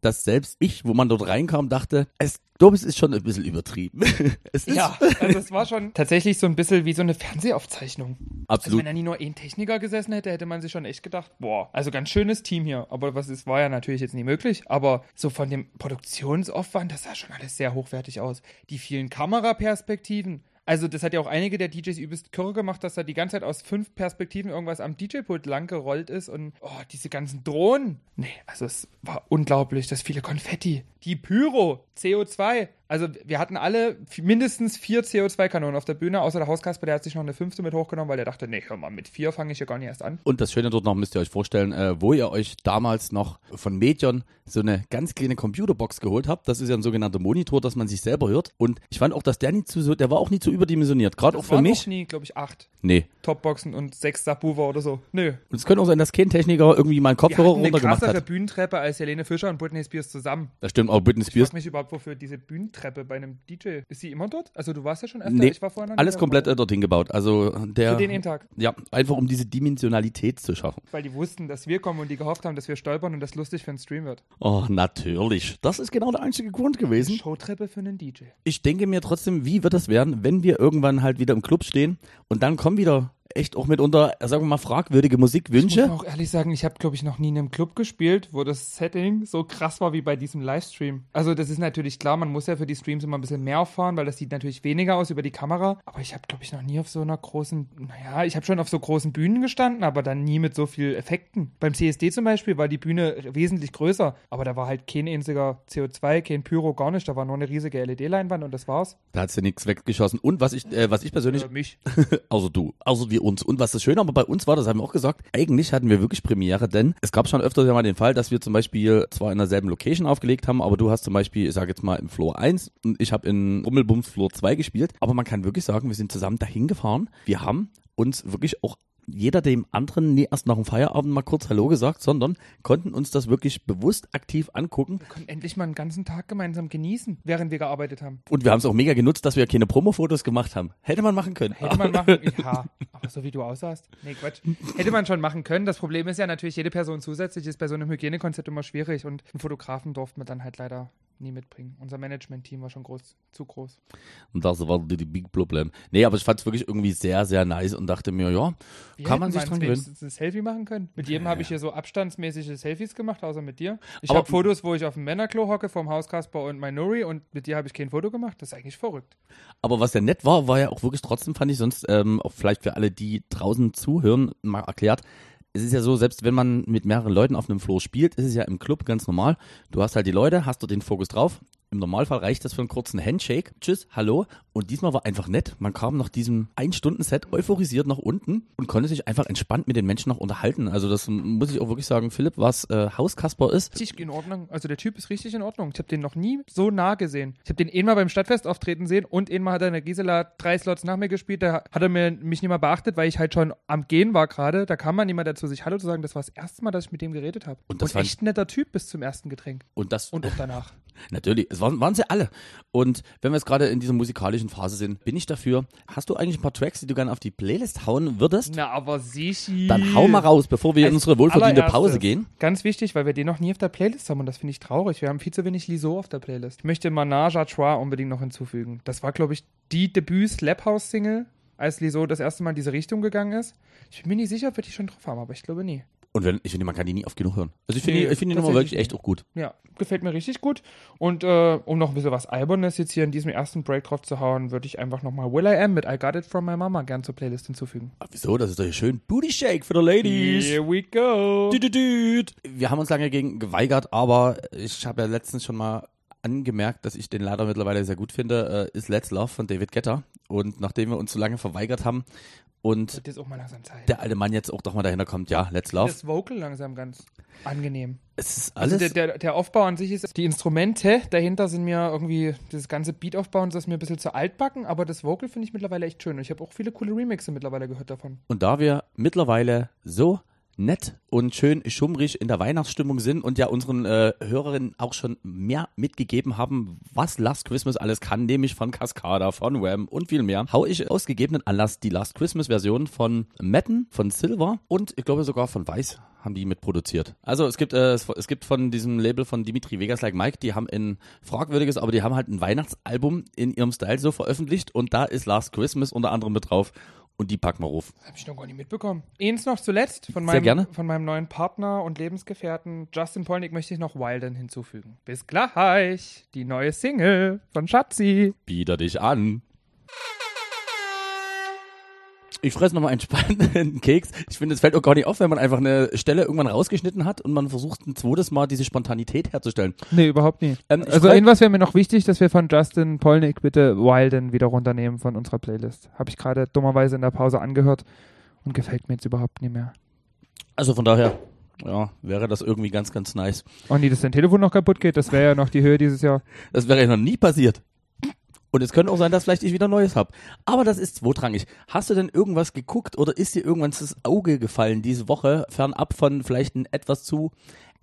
dass selbst ich, wo man dort reinkam, dachte, es es ist schon ein bisschen übertrieben. es ist Ja, also es war schon tatsächlich so ein bisschen wie so eine Fernsehaufzeichnung. Also absolut wenn da nie nur ein Techniker gesessen hätte, hätte man sich schon echt gedacht, boah, also ganz schönes Team hier. Aber was ist, war ja natürlich jetzt nie möglich. Aber so von dem Produktionsaufwand, das sah schon alles sehr hochwertig aus. Die vielen Kameraperspektiven. Also das hat ja auch einige der DJs übelst kürre gemacht, dass da die ganze Zeit aus fünf Perspektiven irgendwas am DJ-Pult lang gerollt ist und oh, diese ganzen Drohnen. Nee, also es war unglaublich, das viele Konfetti. Die Pyro, CO2. Also wir hatten alle mindestens vier CO2-Kanonen auf der Bühne, außer der Hauskasper, der hat sich noch eine fünfte mit hochgenommen, weil der dachte, nee, hör mal, mit vier fange ich ja gar nicht erst an. Und das Schöne dort noch müsst ihr euch vorstellen, äh, wo ihr euch damals noch von Medion so eine ganz kleine Computerbox geholt habt. Das ist ja ein sogenannter Monitor, dass man sich selber hört. Und ich fand auch, dass der nicht zu so, der war auch nicht zu überdimensioniert. Gerade auch für mich. auch nie, glaube ich, acht Nee. Topboxen und sechs Subwoofer oder so. Nö. Und es könnte auch sein, dass kein Techniker irgendwie mal einen Kopfhörer hatten eine runtergemacht krassere hat. Bühnentreppe als Helene Fischer und Britney Spears zusammen. Das stimmt auch Britney Ich Spears. frage mich überhaupt, wofür diese Bühnentreppe bei einem DJ. Ist sie immer dort? Also du warst ja schon öfter, Nee, ich war vorher noch alles komplett äh, dorthin gebaut. Also der. Für den einen Tag. Ja, einfach um diese Dimensionalität zu schaffen. Weil die wussten, dass wir kommen und die gehofft haben, dass wir stolpern und das lustig für einen Stream wird. Oh, natürlich. Das ist genau der einzige Grund gewesen. Showtreppe für einen DJ. Ich denke mir trotzdem, wie wird das werden, wenn wir irgendwann halt wieder im Club stehen und dann kommen wieder echt auch mitunter, sagen wir mal, fragwürdige Ich muss Musikwünsche. auch ehrlich sagen, ich habe, glaube ich, noch nie in einem Club gespielt, wo das Setting so krass war wie bei diesem Livestream. Also das ist natürlich klar, man muss ja für die Streams immer ein bisschen mehr auffahren, weil das sieht natürlich weniger aus über die Kamera. Aber ich habe, glaube ich, noch nie auf so einer großen, naja, ich habe schon auf so großen Bühnen gestanden, aber dann nie mit so viel Effekten. Beim CSD zum Beispiel war die Bühne wesentlich größer, aber da war halt kein einziger CO2, kein Pyro, gar nicht. Da war nur eine riesige LED-Leinwand und das war's. Da hat's ja nichts weggeschossen. Und was ich, äh, was ich persönlich, Für mich. also du, also wir uns. Und was das Schöne aber bei uns war, das haben wir auch gesagt, eigentlich hatten wir wirklich Premiere, denn es gab schon öfters ja mal den Fall, dass wir zum Beispiel zwar in derselben Location aufgelegt haben, aber du hast zum Beispiel, ich sage jetzt mal im Floor 1 und ich habe in Rummelbums Floor 2 gespielt. Aber man kann wirklich sagen, wir sind zusammen dahin gefahren. Wir haben uns wirklich auch jeder dem anderen nie erst nach dem Feierabend mal kurz Hallo gesagt, sondern konnten uns das wirklich bewusst aktiv angucken. Wir können endlich mal einen ganzen Tag gemeinsam genießen, während wir gearbeitet haben. Und wir haben es auch mega genutzt, dass wir keine Promo-Fotos gemacht haben. Hätte man machen können. Hätte man machen, ja, aber so wie du aussahst. Nee, Quatsch. Hätte man schon machen können. Das Problem ist ja natürlich, jede Person zusätzlich ist bei so einem Hygienekonzept immer schwierig und einen Fotografen durften wir dann halt leider nie mitbringen. Unser Management-Team war schon groß, zu groß. Und das war die, die Big Problem. Nee, aber ich fand es wirklich irgendwie sehr, sehr nice und dachte mir, ja, Wir kann man sich dran wenigstens ein Selfie machen können. Mit jedem habe ich hier so abstandsmäßige Selfies gemacht, außer mit dir. Ich habe Fotos, wo ich auf dem Männerklo hocke vom Haus Kasper und Minori und mit dir habe ich kein Foto gemacht. Das ist eigentlich verrückt. Aber was ja nett war, war ja auch wirklich trotzdem, fand ich sonst, ähm, auch vielleicht für alle, die draußen zuhören, mal erklärt. Es ist ja so, selbst wenn man mit mehreren Leuten auf einem Floor spielt, ist es ja im Club ganz normal. Du hast halt die Leute, hast du den Fokus drauf. Im Normalfall reicht das für einen kurzen Handshake. Tschüss, hallo. Und diesmal war einfach nett. Man kam nach diesem Ein-Stunden-Set euphorisiert nach unten und konnte sich einfach entspannt mit den Menschen noch unterhalten. Also das muss ich auch wirklich sagen, Philipp, was äh, Hauskasper ist. Richtig in Ordnung. Also der Typ ist richtig in Ordnung. Ich habe den noch nie so nah gesehen. Ich habe den einmal beim Stadtfest auftreten sehen und einmal hat er in der Gisela drei Slots nach mir gespielt. Da hat er mir, mich nicht mal beachtet, weil ich halt schon am Gehen war gerade. Da kam man niemand dazu, sich Hallo zu sagen. Das war das erste Mal, dass ich mit dem geredet habe. Und Und, das fand- echt ein netter Typ bis zum ersten Getränk. Und das Und auch danach. Natürlich, es waren, waren sie alle. Und wenn wir jetzt gerade in dieser musikalischen Phase sind, bin ich dafür. Hast du eigentlich ein paar Tracks, die du gerne auf die Playlist hauen würdest? Na, aber sicher. Dann hau mal raus, bevor wir in unsere wohlverdiente Pause gehen. Ganz wichtig, weil wir den noch nie auf der Playlist haben und das finde ich traurig. Wir haben viel zu wenig Liso auf der Playlist. Ich möchte Manage à Trois unbedingt noch hinzufügen. Das war, glaube ich, die Debüt-Slap-House-Single, als Liso das erste Mal in diese Richtung gegangen ist. Ich bin mir nicht sicher, ob wir die schon drauf haben, aber ich glaube nie. Und wenn, ich finde, man kann die nie oft genug hören. Also ich finde Nee, die, ich finde die Nummer wirklich echt auch gut. Ja, gefällt mir richtig gut. Und äh, um noch ein bisschen was Albernes jetzt hier in diesem ersten Break drauf zu hauen, würde ich einfach nochmal Will I Am mit I Got It From My Mama gern zur Playlist hinzufügen. Aber wieso? Das ist doch hier schön. Booty Shake für die Ladies. Here we go. Düt, düt, düt. Wir haben uns lange gegen geweigert, aber ich habe ja letztens schon mal angemerkt, dass ich den leider mittlerweile sehr gut finde, äh, ist Let's Love von David Guetta. Und nachdem wir uns so lange verweigert haben, und Wird jetzt auch mal langsam Zeit. der alte Mann jetzt auch doch mal dahinter kommt, ja, let's love. das Vocal langsam ganz angenehm. Es ist Also alles, der, der, der Aufbau an sich ist, die Instrumente dahinter sind mir irgendwie, das ganze Beat aufbauen, das ist mir ein bisschen zu altbacken, aber das Vocal finde ich mittlerweile echt schön. Und ich habe auch viele coole Remixe mittlerweile gehört davon. und da wir mittlerweile so nett und schön schummrig in der Weihnachtsstimmung sind und ja unseren äh, Hörerinnen auch schon mehr mitgegeben haben, was Last Christmas alles kann, nämlich von Cascada, von Wham und viel mehr, hau ich aus gegebenen Anlass die Last Christmas Version von Madden, von Silver und ich glaube sogar von Weiß haben die mitproduziert. Also es gibt äh, es gibt von diesem Label von Dimitri Vegas Like Mike, die haben ein fragwürdiges, aber die haben halt ein Weihnachtsalbum in ihrem Style so veröffentlicht und da ist Last Christmas unter anderem mit drauf und die packen wir auf. Habe ich noch gar nicht mitbekommen. Eins noch zuletzt von meinem, gerne. von meinem neuen Partner und Lebensgefährten Justin Polnick möchte ich noch Wilden hinzufügen. Bis gleich. Die neue Single von Schatzi. Bieder dich an. Ich fresse nochmal einen spannenden Keks. Ich finde, es fällt auch gar nicht auf, wenn man einfach eine Stelle irgendwann rausgeschnitten hat und man versucht ein zweites Mal diese Spontanität herzustellen. Nee, überhaupt nicht. Ähm, also irgendwas wäre mir noch wichtig, dass wir von Justin Polnick bitte Wilden wieder runternehmen von unserer Playlist. Habe ich gerade dummerweise in der Pause angehört und gefällt mir jetzt überhaupt nicht mehr. Also von daher, ja, wäre das irgendwie ganz, ganz nice. Oh nee, dass dein Telefon noch kaputt geht, das wäre ja noch die Höhe dieses Jahr. Das wäre ja noch nie passiert. Und es könnte auch sein, dass vielleicht ich wieder Neues habe. Aber das ist zweitrangig. Hast du denn irgendwas geguckt oder ist dir irgendwann ins Auge gefallen diese Woche, fernab von vielleicht ein etwas zu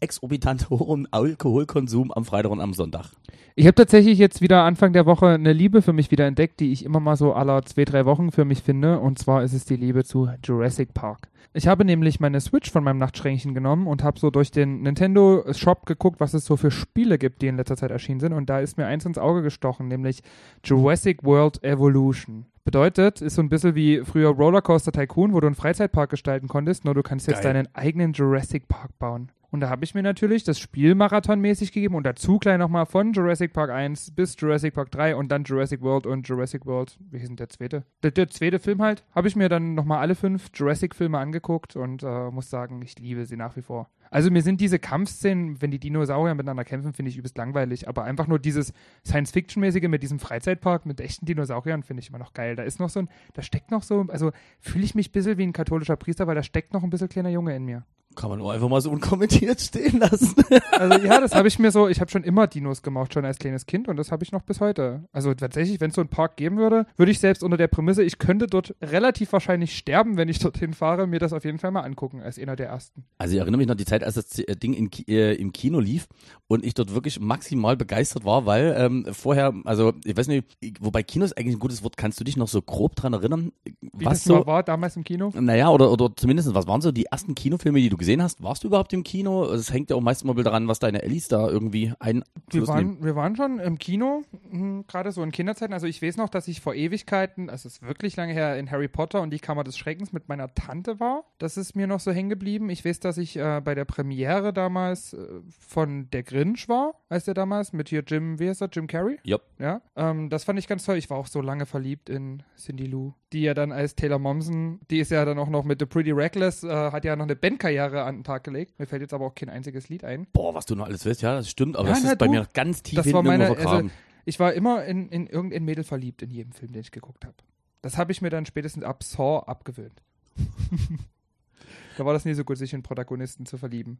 exorbitant hohem Alkoholkonsum am Freitag und am Sonntag? Ich habe tatsächlich jetzt wieder Anfang der Woche eine Liebe für mich wieder entdeckt, die ich immer mal so aller zwei, drei Wochen für mich finde. Und zwar ist es die Liebe zu Jurassic Park. Ich habe nämlich meine Switch von meinem Nachtschränkchen genommen und habe so durch den Nintendo Shop geguckt, was es so für Spiele gibt, die in letzter Zeit erschienen sind. Und da ist mir eins ins Auge gestochen, nämlich Jurassic World Evolution. Bedeutet, ist so ein bisschen wie früher Rollercoaster Tycoon, wo du einen Freizeitpark gestalten konntest, nur du kannst jetzt Geil. deinen eigenen Jurassic Park bauen. Und da habe ich mir natürlich das Spiel marathonmäßig gegeben und dazu gleich nochmal von Jurassic Park 1 bis Jurassic Park 3 und dann Jurassic World und Jurassic World, wie hieß denn der zweite? Der, der zweite Film halt, habe ich mir dann nochmal alle fünf Jurassic-Filme angeguckt und äh, muss sagen, ich liebe sie nach wie vor. Also mir sind diese Kampfszenen, wenn die Dinosaurier miteinander kämpfen, finde ich übelst langweilig. Aber einfach nur dieses Science-Fiction-mäßige mit diesem Freizeitpark mit echten Dinosauriern finde ich immer noch geil. Da ist noch so ein, da steckt noch so, also fühle ich mich ein bisschen wie ein katholischer Priester, weil da steckt noch ein bisschen kleiner Junge in mir. Kann man nur einfach mal so unkommentiert stehen lassen. Also ja, das habe ich mir so, ich habe schon immer Dinos gemacht, schon als kleines Kind und das habe ich noch bis heute. Also tatsächlich, wenn es so einen Park geben würde, würde ich selbst unter der Prämisse, ich könnte dort relativ wahrscheinlich sterben, wenn ich dorthin fahre, mir das auf jeden Fall mal angucken, als einer der ersten. Also ich erinnere mich noch die Zeit, als das äh, Ding in, äh, im Kino lief und ich dort wirklich maximal begeistert war, weil ähm, vorher, also ich weiß nicht, ich- wobei Kino ist eigentlich ein gutes Wort, kannst du dich noch so grob dran erinnern, Wie was das so, war damals im Kino. naja, oder, oder zumindest, was waren so die ersten Kinofilme, die du gesehen hast? Warst du überhaupt im Kino? Es hängt ja auch meistens mal daran, was deine Ellis da irgendwie ein Wir waren, wir waren schon im Kino, hm, gerade so in Kinderzeiten. Also ich weiß noch, dass ich vor Ewigkeiten, also es ist wirklich lange her, in Harry Potter und die Kammer des Schreckens mit meiner Tante war. Das ist mir noch so hängen geblieben. Ich weiß, dass ich äh, bei der Premiere damals äh, von Der Grinch war, als der damals mit hier Jim, wie heißt er, Jim Carrey? Ja. Ja, ähm, das fand ich ganz toll. Ich war auch so lange verliebt in Cindy Lou, die ja dann als Taylor Momsen, die ist ja dann auch noch mit The Pretty Reckless, äh, hat ja noch eine Bandkarriere an den Tag gelegt. Mir fällt jetzt aber auch kein einziges Lied ein. Boah, was du noch alles willst, ja, das stimmt, aber Ja, das na, ist bei du, mir noch ganz tief das hinten war meine- vergraben. Ich war immer in, in irgendein Mädel verliebt in jedem Film, den ich geguckt habe. Das habe ich mir dann spätestens ab Saw abgewöhnt. da war das nie so gut, sich in Protagonisten zu verlieben.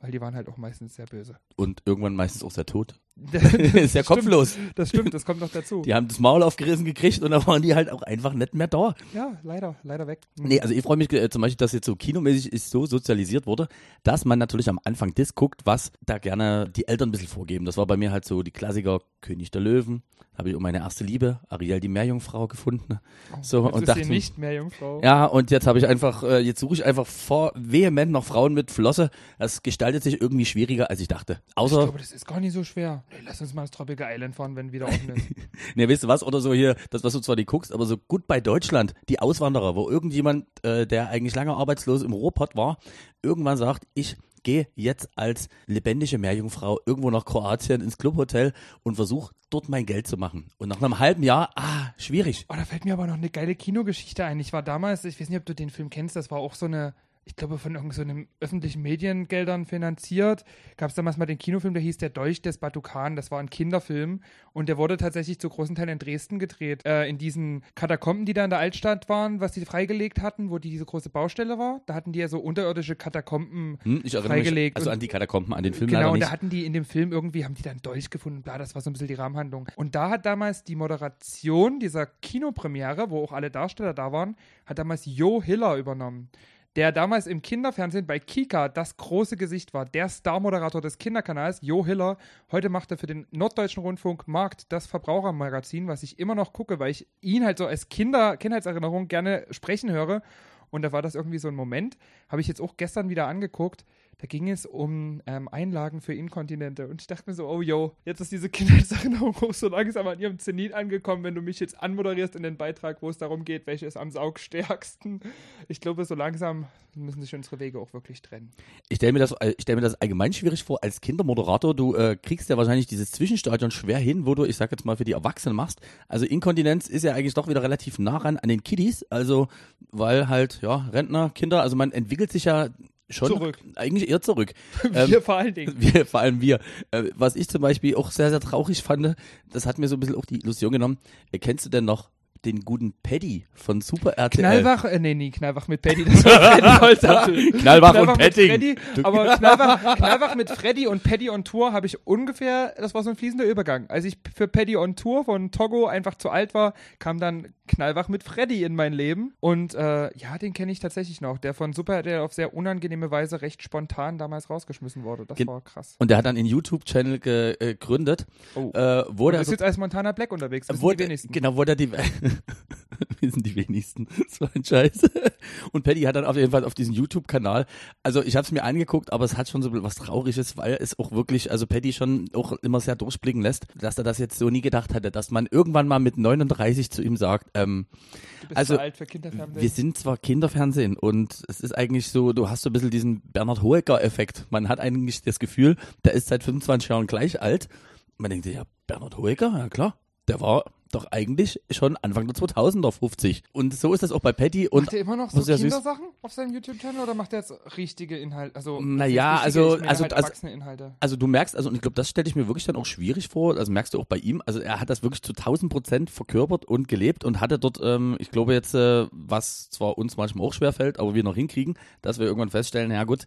Weil die waren halt auch meistens sehr böse. und irgendwann meistens auch sehr tot. Das ist ja kopflos. Stimmt, das stimmt, das kommt noch dazu. Die haben das Maul aufgerissen gekriegt und dann waren die halt auch einfach nicht mehr da. Ja, leider, leider weg. Hm. Nee, also ich freue mich äh, zum Beispiel, dass jetzt so kinomäßig ist so sozialisiert wurde, dass man natürlich am Anfang das guckt, was da gerne die Eltern ein bisschen vorgeben. Das war bei mir halt so die Klassiker König der Löwen. Habe ich auch meine erste Liebe, Ariel die Meerjungfrau gefunden. So, Jetzt und ist dachte sie nicht mehr Jungfrau. Ja, und jetzt habe ich einfach, äh, jetzt suche ich einfach vor vehement noch Frauen mit Flosse. Das gestaltet sich irgendwie schwieriger, als ich dachte. Ich Außer, glaube, das ist gar nicht so schwer. Nee, lass uns mal ins Tropical Island fahren, wenn wieder offen ist. ne, weißt du was, oder so hier, das, was du zwar nicht guckst, aber so gut bei Deutschland, die Auswanderer, wo irgendjemand, äh, der eigentlich lange arbeitslos im Ruhrpott war, irgendwann sagt, ich gehe jetzt als lebendige Meerjungfrau irgendwo nach Kroatien ins Clubhotel und versuche dort mein Geld zu machen. Und nach einem halben Jahr, ah, schwierig. Oh, da fällt mir aber noch eine geile Kinogeschichte ein. Ich war damals, ich weiß nicht, ob du den Film kennst, das war auch so eine ich glaube, von irgendeinem so öffentlichen Mediengeldern finanziert. Gab es damals mal den Kinofilm, der hieß Der Dolch des Batukan. Das war ein Kinderfilm und der wurde tatsächlich zu großen Teilen in Dresden gedreht. Äh, in diesen Katakomben, die da in der Altstadt waren, was die freigelegt hatten, wo die, diese große Baustelle war. Da hatten die ja so unterirdische Katakomben Hm, ich erinnere freigelegt. mich also an die Katakomben, an den Film Genau, und da hatten die in dem Film irgendwie, haben die dann Dolch gefunden, bla, das war so ein bisschen die Rahmenhandlung. Und da hat damals die Moderation dieser Kinopremiere, wo auch alle Darsteller da waren, hat damals Jo Hiller übernommen. Der damals im Kinderfernsehen bei Kika das große Gesicht war, der Star-Moderator des Kinderkanals, Jo Hiller. Heute macht er für den Norddeutschen Rundfunk Markt das Verbrauchermagazin, was ich immer noch gucke, weil ich ihn halt so als Kinder, Kindheitserinnerung gerne sprechen höre. Und da war das irgendwie so ein Moment. Habe ich jetzt auch gestern wieder angeguckt. Da ging es um ähm, Einlagen für Inkontinente. Und ich dachte mir so, oh yo, jetzt ist diese Kindheitserinnerung auch so langsam an ihrem Zenit angekommen, wenn du mich jetzt anmoderierst in den Beitrag, wo es darum geht, welche ist am saugstärksten. Ich glaube, so langsam müssen sich unsere Wege auch wirklich trennen. Ich stelle mir das, äh, stell mir das allgemein schwierig vor als Kindermoderator. Du äh, kriegst ja wahrscheinlich dieses Zwischenstadion schwer hin, wo du, ich sag jetzt mal, für die Erwachsenen machst. Also Inkontinenz ist ja eigentlich doch wieder relativ nah ran an den Kiddies. Also, weil halt, ja, Rentner, Kinder, also man entwickelt sich ja schon Zurück. eigentlich eher zurück. Wir vor allen Dingen. Wir, vor allem wir. Äh, was ich zum Beispiel auch sehr, sehr traurig fand, das hat mir so ein bisschen auch die Illusion genommen. Äh, kennst du denn noch den guten Paddy von Super RTL? Knallwach, äh, nee, nee, Knallwach mit Paddy, das war Freddy Holzapfel. Knallwach und. Freddy, aber Knallwach, Knallwach mit Freddy und Paddy on Tour habe ich ungefähr, das war so ein fließender Übergang. Als ich für Paddy on Tour von Togo einfach zu alt war, kam dann Knallwach mit Freddy in mein Leben. Und äh, ja, den kenne ich tatsächlich noch, der von Super RTL auf sehr unangenehme Weise recht spontan damals rausgeschmissen wurde. Das Gen- war krass. Und der hat dann einen YouTube-Channel ge- äh, gegründet, Oh. äh, wo Und ist so jetzt als Montana Black unterwegs, das wo sind die der- wenigsten. Genau, wo der die wir sind die wenigsten. So ein Scheiß. Und Paddy hat dann auf jeden Fall auf diesen YouTube-Kanal, also ich habe es mir angeguckt, aber es hat schon so was Trauriges, weil es auch wirklich, also Paddy schon auch immer sehr durchblicken lässt, dass er das jetzt so nie gedacht hatte, dass man irgendwann mal mit 39 zu ihm sagt, ähm, also, zu alt für Kinderfernsehen. wir sind zwar Kinderfernsehen und es ist eigentlich so, du hast so ein bisschen diesen Bernhard Hoeker-Effekt. Man hat eigentlich das Gefühl, der ist seit 25 Jahren gleich alt. Man denkt sich, ja, Bernhard Hoeker, ja klar, der war doch eigentlich schon Anfang der 2000er 50. Und so ist das auch bei Patty und macht er immer noch so. Kindersachen auf seinem YouTube-Channel oder macht er jetzt richtige Inhalte? Also, Naja, also- meine also- halt also- erwachsene Inhalte. Also du merkst, also und ich glaube, das stelle ich mir wirklich dann auch schwierig vor. Also merkst du auch bei ihm, also er hat das wirklich zu 1000 Prozent verkörpert und gelebt und hatte dort, ähm, ich glaube jetzt, äh, was zwar uns manchmal auch schwer fällt, aber wir noch hinkriegen, dass wir irgendwann feststellen, ja gut,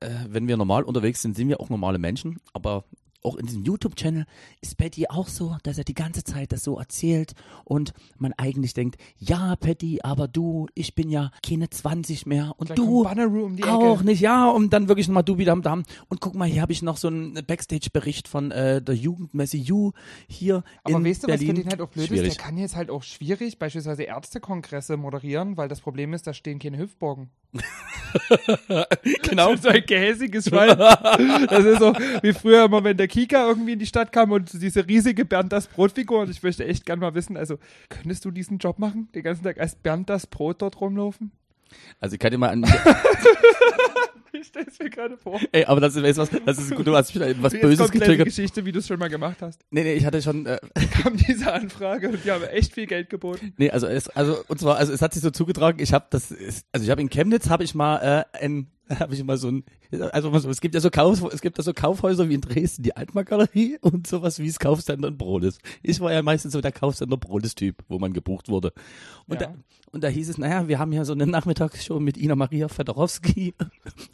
äh, wenn wir normal unterwegs sind, sind wir auch normale Menschen, aber auch in diesem YouTube-Channel ist Patty auch so, dass er die ganze Zeit das so erzählt und man eigentlich denkt, ja Patty, aber du, ich bin ja keine 20 mehr und Gleich du um die auch nicht, ja, und dann wirklich nochmal du wieder am Damm. Und guck mal, hier habe ich noch so einen Backstage-Bericht von äh, der Jugendmesse U hier Aber in weißt du, was Berlin. für den halt auch blöd Schwierig. ist? Der kann jetzt halt auch schwierig beispielsweise Ärztekongresse moderieren, weil das Problem ist, da stehen keine Hüftborgen. genau. so ein gehässiges Schwein. Das ist so wie früher immer, wenn der Kika irgendwie in die Stadt kam und diese riesige Bernd das Brotfigur. Und ich möchte echt gern mal wissen, also könntest du diesen Job machen? Den ganzen Tag als Bernd das Brot dort rumlaufen? Also ich kann dir mal an, Ich stell's mir gerade vor. ey, aber das ist, was, das ist gut, du hast mich was Jetzt Böses getriggert. Geschichte, wie du es schon mal gemacht hast. Nee, nee, ich hatte schon, äh, Kam diese Anfrage und die haben echt viel Geld geboten. nee, also es, also, und zwar, also es hat sich so zugetragen, ich habe das, also ich habe in Chemnitz, habe ich mal, äh, ein, habe ich mal so ein, also es gibt ja so Kauf, es gibt ja so Kaufhäuser wie in Dresden, die Altmarktgalerie und sowas wie das Kaufsender und Brodes. Ich war ja meistens so der Kaufsender Brodes-Typ, wo man gebucht wurde. Und, Ja. da, und da hieß es, naja, wir haben hier so eine Nachmittagsshow mit Ina Maria Fedorowski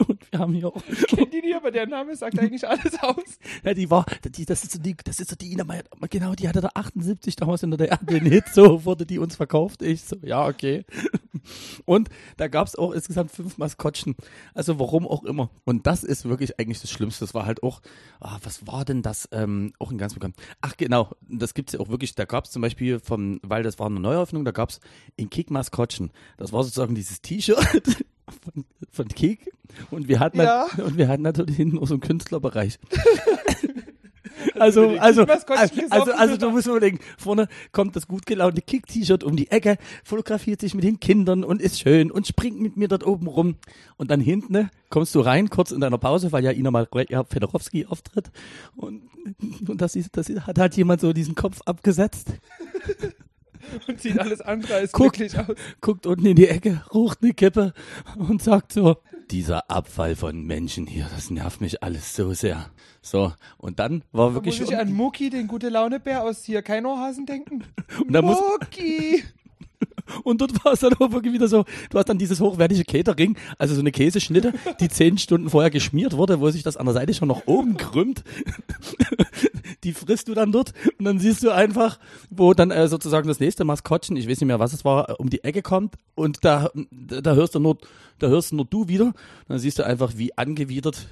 und wir haben hier auch, Kennt die nicht, aber der Name sagt eigentlich alles aus. ja, die war, die, das ist so die, das ist so die Ina Maria, genau, die hatte da 78 damals in der den Hit, so wurde die uns verkauft. Ich so, ja, okay. Und da gab's auch insgesamt fünf Maskottchen. Also warum auch immer. Und das ist wirklich eigentlich das Schlimmste. Das war halt auch, ah, was war denn das? Ähm, auch ein ganz bekannt. Ach genau, das gibt's ja auch wirklich. Da gab's zum Beispiel vom, weil das war eine Neueröffnung, da gab's in Kick Maskottchen. Das war sozusagen dieses T-Shirt. Von, von Kick und wir hatten Ja. und wir hatten natürlich hinten auch so einen Künstlerbereich. Also, also, also, also, du musst überlegen, vorne kommt das gut gelaunte Kick-T-Shirt um die Ecke, fotografiert sich mit den Kindern und ist schön und springt mit mir dort oben rum. Und dann hinten ne, kommst du rein, kurz in deiner Pause, weil ja Ina mal ja, Fedorowski auftritt. Und, und das, ist, das ist, hat halt jemand so diesen Kopf abgesetzt. und sieht alles andere als Guck. glücklich aus. Guckt unten in die Ecke, rucht eine Kippe und sagt so, dieser Abfall von Menschen hier, das nervt mich alles so sehr. So, und dann war Muss wirklich ich an Muki, den gute Laune-Bär aus hier kein Ohrhasen denken? Und da muss- Muki! Und dort war es dann aber wirklich wieder so, du hast dann dieses hochwertige Catering, also so eine Käseschnitte, die zehn Stunden vorher geschmiert wurde, wo sich das an der Seite schon nach oben krümmt. Die frisst du dann dort und dann siehst du einfach, wo dann äh, sozusagen das nächste Maskottchen, ich weiß nicht mehr, was es war, um die Ecke kommt und da, da hörst du nur, da hörst du nur du wieder. Dann siehst du einfach, wie angewidert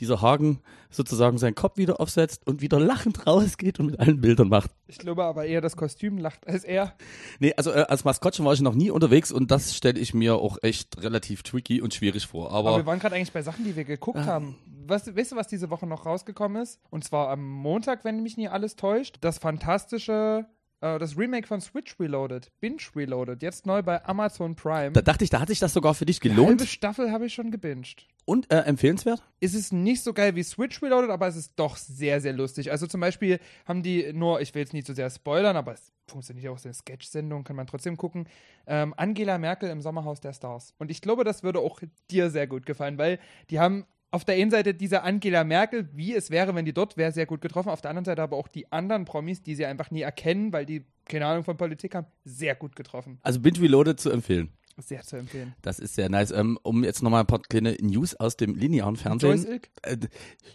dieser Hagen sozusagen seinen Kopf wieder aufsetzt und wieder lachend rausgeht und mit allen Bildern macht. Ich glaube aber eher, das Kostüm lacht als er. Nee, also äh, als Maskottchen war ich noch nie unterwegs und das stelle ich mir auch echt relativ tricky und schwierig vor. Aber wir Aber waren gerade eigentlich bei Sachen, die wir geguckt haben. Was, weißt du, was diese Woche noch rausgekommen ist? Und zwar am Montag, wenn mich nie alles täuscht. Das fantastische, äh, das Remake von Switch Reloaded. Binge Reloaded. Jetzt neu bei Amazon Prime. da dachte ich, da hat sich das sogar für dich Die gelohnt halbe Staffel habe ich schon gebinged. Und äh, empfehlenswert. ist es nicht so geil wie Switch Reloaded, aber es ist doch sehr, sehr lustig. Also zum Beispiel haben die nur, ich will jetzt nicht so sehr spoilern, aber es funktioniert auch so eine Sketch-Sendung, kann man trotzdem gucken. Ähm, Angela Merkel im Sommerhaus der Stars. Und ich glaube, das würde auch dir sehr gut gefallen, weil die haben auf der einen Seite diese Angela Merkel, wie es wäre, wenn die dort wäre, sehr gut getroffen. Auf der anderen Seite aber auch die anderen Promis, die sie einfach nie erkennen, weil die keine Ahnung von Politik haben, sehr gut getroffen. Also Binge Reloaded zu empfehlen. Sehr zu empfehlen. Das ist sehr nice. Ähm, um jetzt nochmal ein paar kleine News aus dem linearen Fernsehen. Joyce Ilk? Äh,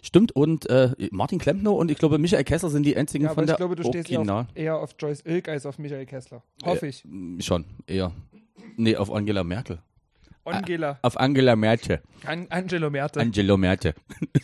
stimmt, und äh, Martin Klempner und ich glaube Michael Kessler sind die einzigen Ja, aber von ich der glaube, du stehst auf, eher auf Joyce Ilk als auf Michael Kessler. Hoffe ich. Schon, eher. Nee, auf Angela Merkel. Angela. Auf Angela Merkel. An Angelo Merte. Angelo Merkel.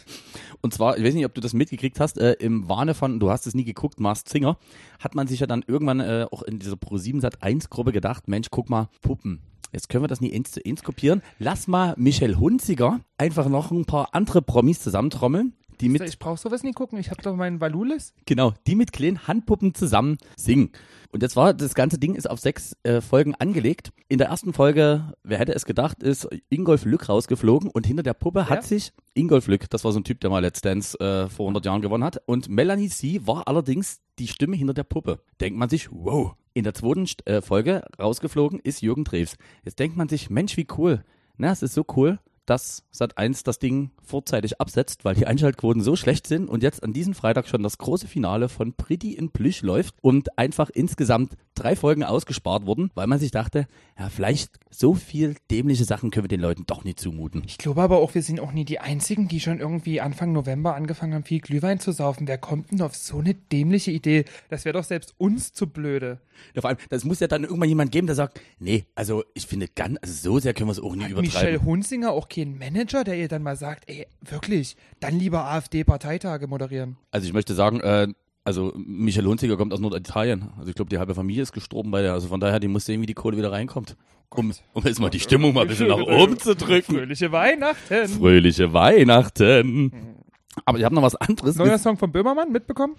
Und zwar, ich weiß nicht, ob du das mitgekriegt hast, äh, im Wahne von, du hast es nie geguckt, Mars Singer, hat man sich ja dann irgendwann äh, auch in dieser Pro7 Sat 1 Gruppe gedacht, Mensch, guck mal, Puppen. Jetzt können wir das nie eins zu eins kopieren. Lass mal Michelle Hunziger einfach noch ein paar andere Promis zusammentrommeln, die mit ich brauche sowas nie gucken. Ich habe doch meinen Valulis. Genau, die mit kleinen Handpuppen zusammen singen. Und jetzt war, das ganze Ding ist auf sechs äh, Folgen angelegt. In der ersten Folge, wer hätte es gedacht, ist Ingolf Lück rausgeflogen und hinter der Puppe hat sich Ingolf Lück, das war so ein Typ, der mal Let's Dance äh, vor 100 Jahren gewonnen hat. Und Melanie C. war allerdings die Stimme hinter der Puppe. Denkt man sich, wow. In der zweiten äh, Folge rausgeflogen ist Jürgen Drews. Jetzt denkt man sich, Mensch, wie cool. Na, es ist so cool, dass Sat1 das Ding vorzeitig absetzt, weil die Einschaltquoten so schlecht sind und jetzt an diesem Freitag schon das große Finale von Pretty in Plüsch läuft und einfach insgesamt drei Folgen ausgespart wurden, weil man sich dachte, ja, vielleicht so viel dämliche Sachen können wir den Leuten doch nicht zumuten. Ich glaube aber auch, wir sind auch nie die Einzigen, die schon irgendwie Anfang November angefangen haben, viel Glühwein zu saufen. Wer kommt denn auf so eine dämliche Idee? Das wäre doch selbst uns zu blöde. Ja, vor allem, das muss ja dann irgendwann jemand geben, der sagt, nee, also ich finde ganz, also so sehr können wir es auch nie Hat übertreiben. Michelle Hunzinger auch keinen Manager, der ihr dann mal sagt, ey, wirklich, dann lieber AfD-Parteitage moderieren. Also ich möchte sagen, äh, also Michel Hunziger kommt aus Norditalien. Also ich glaube, die halbe Familie ist gestorben bei der. Also von daher, die muss sehen, wie die Kohle wieder reinkommt. Um, um jetzt mal die Stimmung mal ein bisschen nach oben zu drücken. Fröhliche Weihnachten. Fröhliche Weihnachten. Aber ich habe noch was anderes Neuer Song von Böhmermann mitbekommen?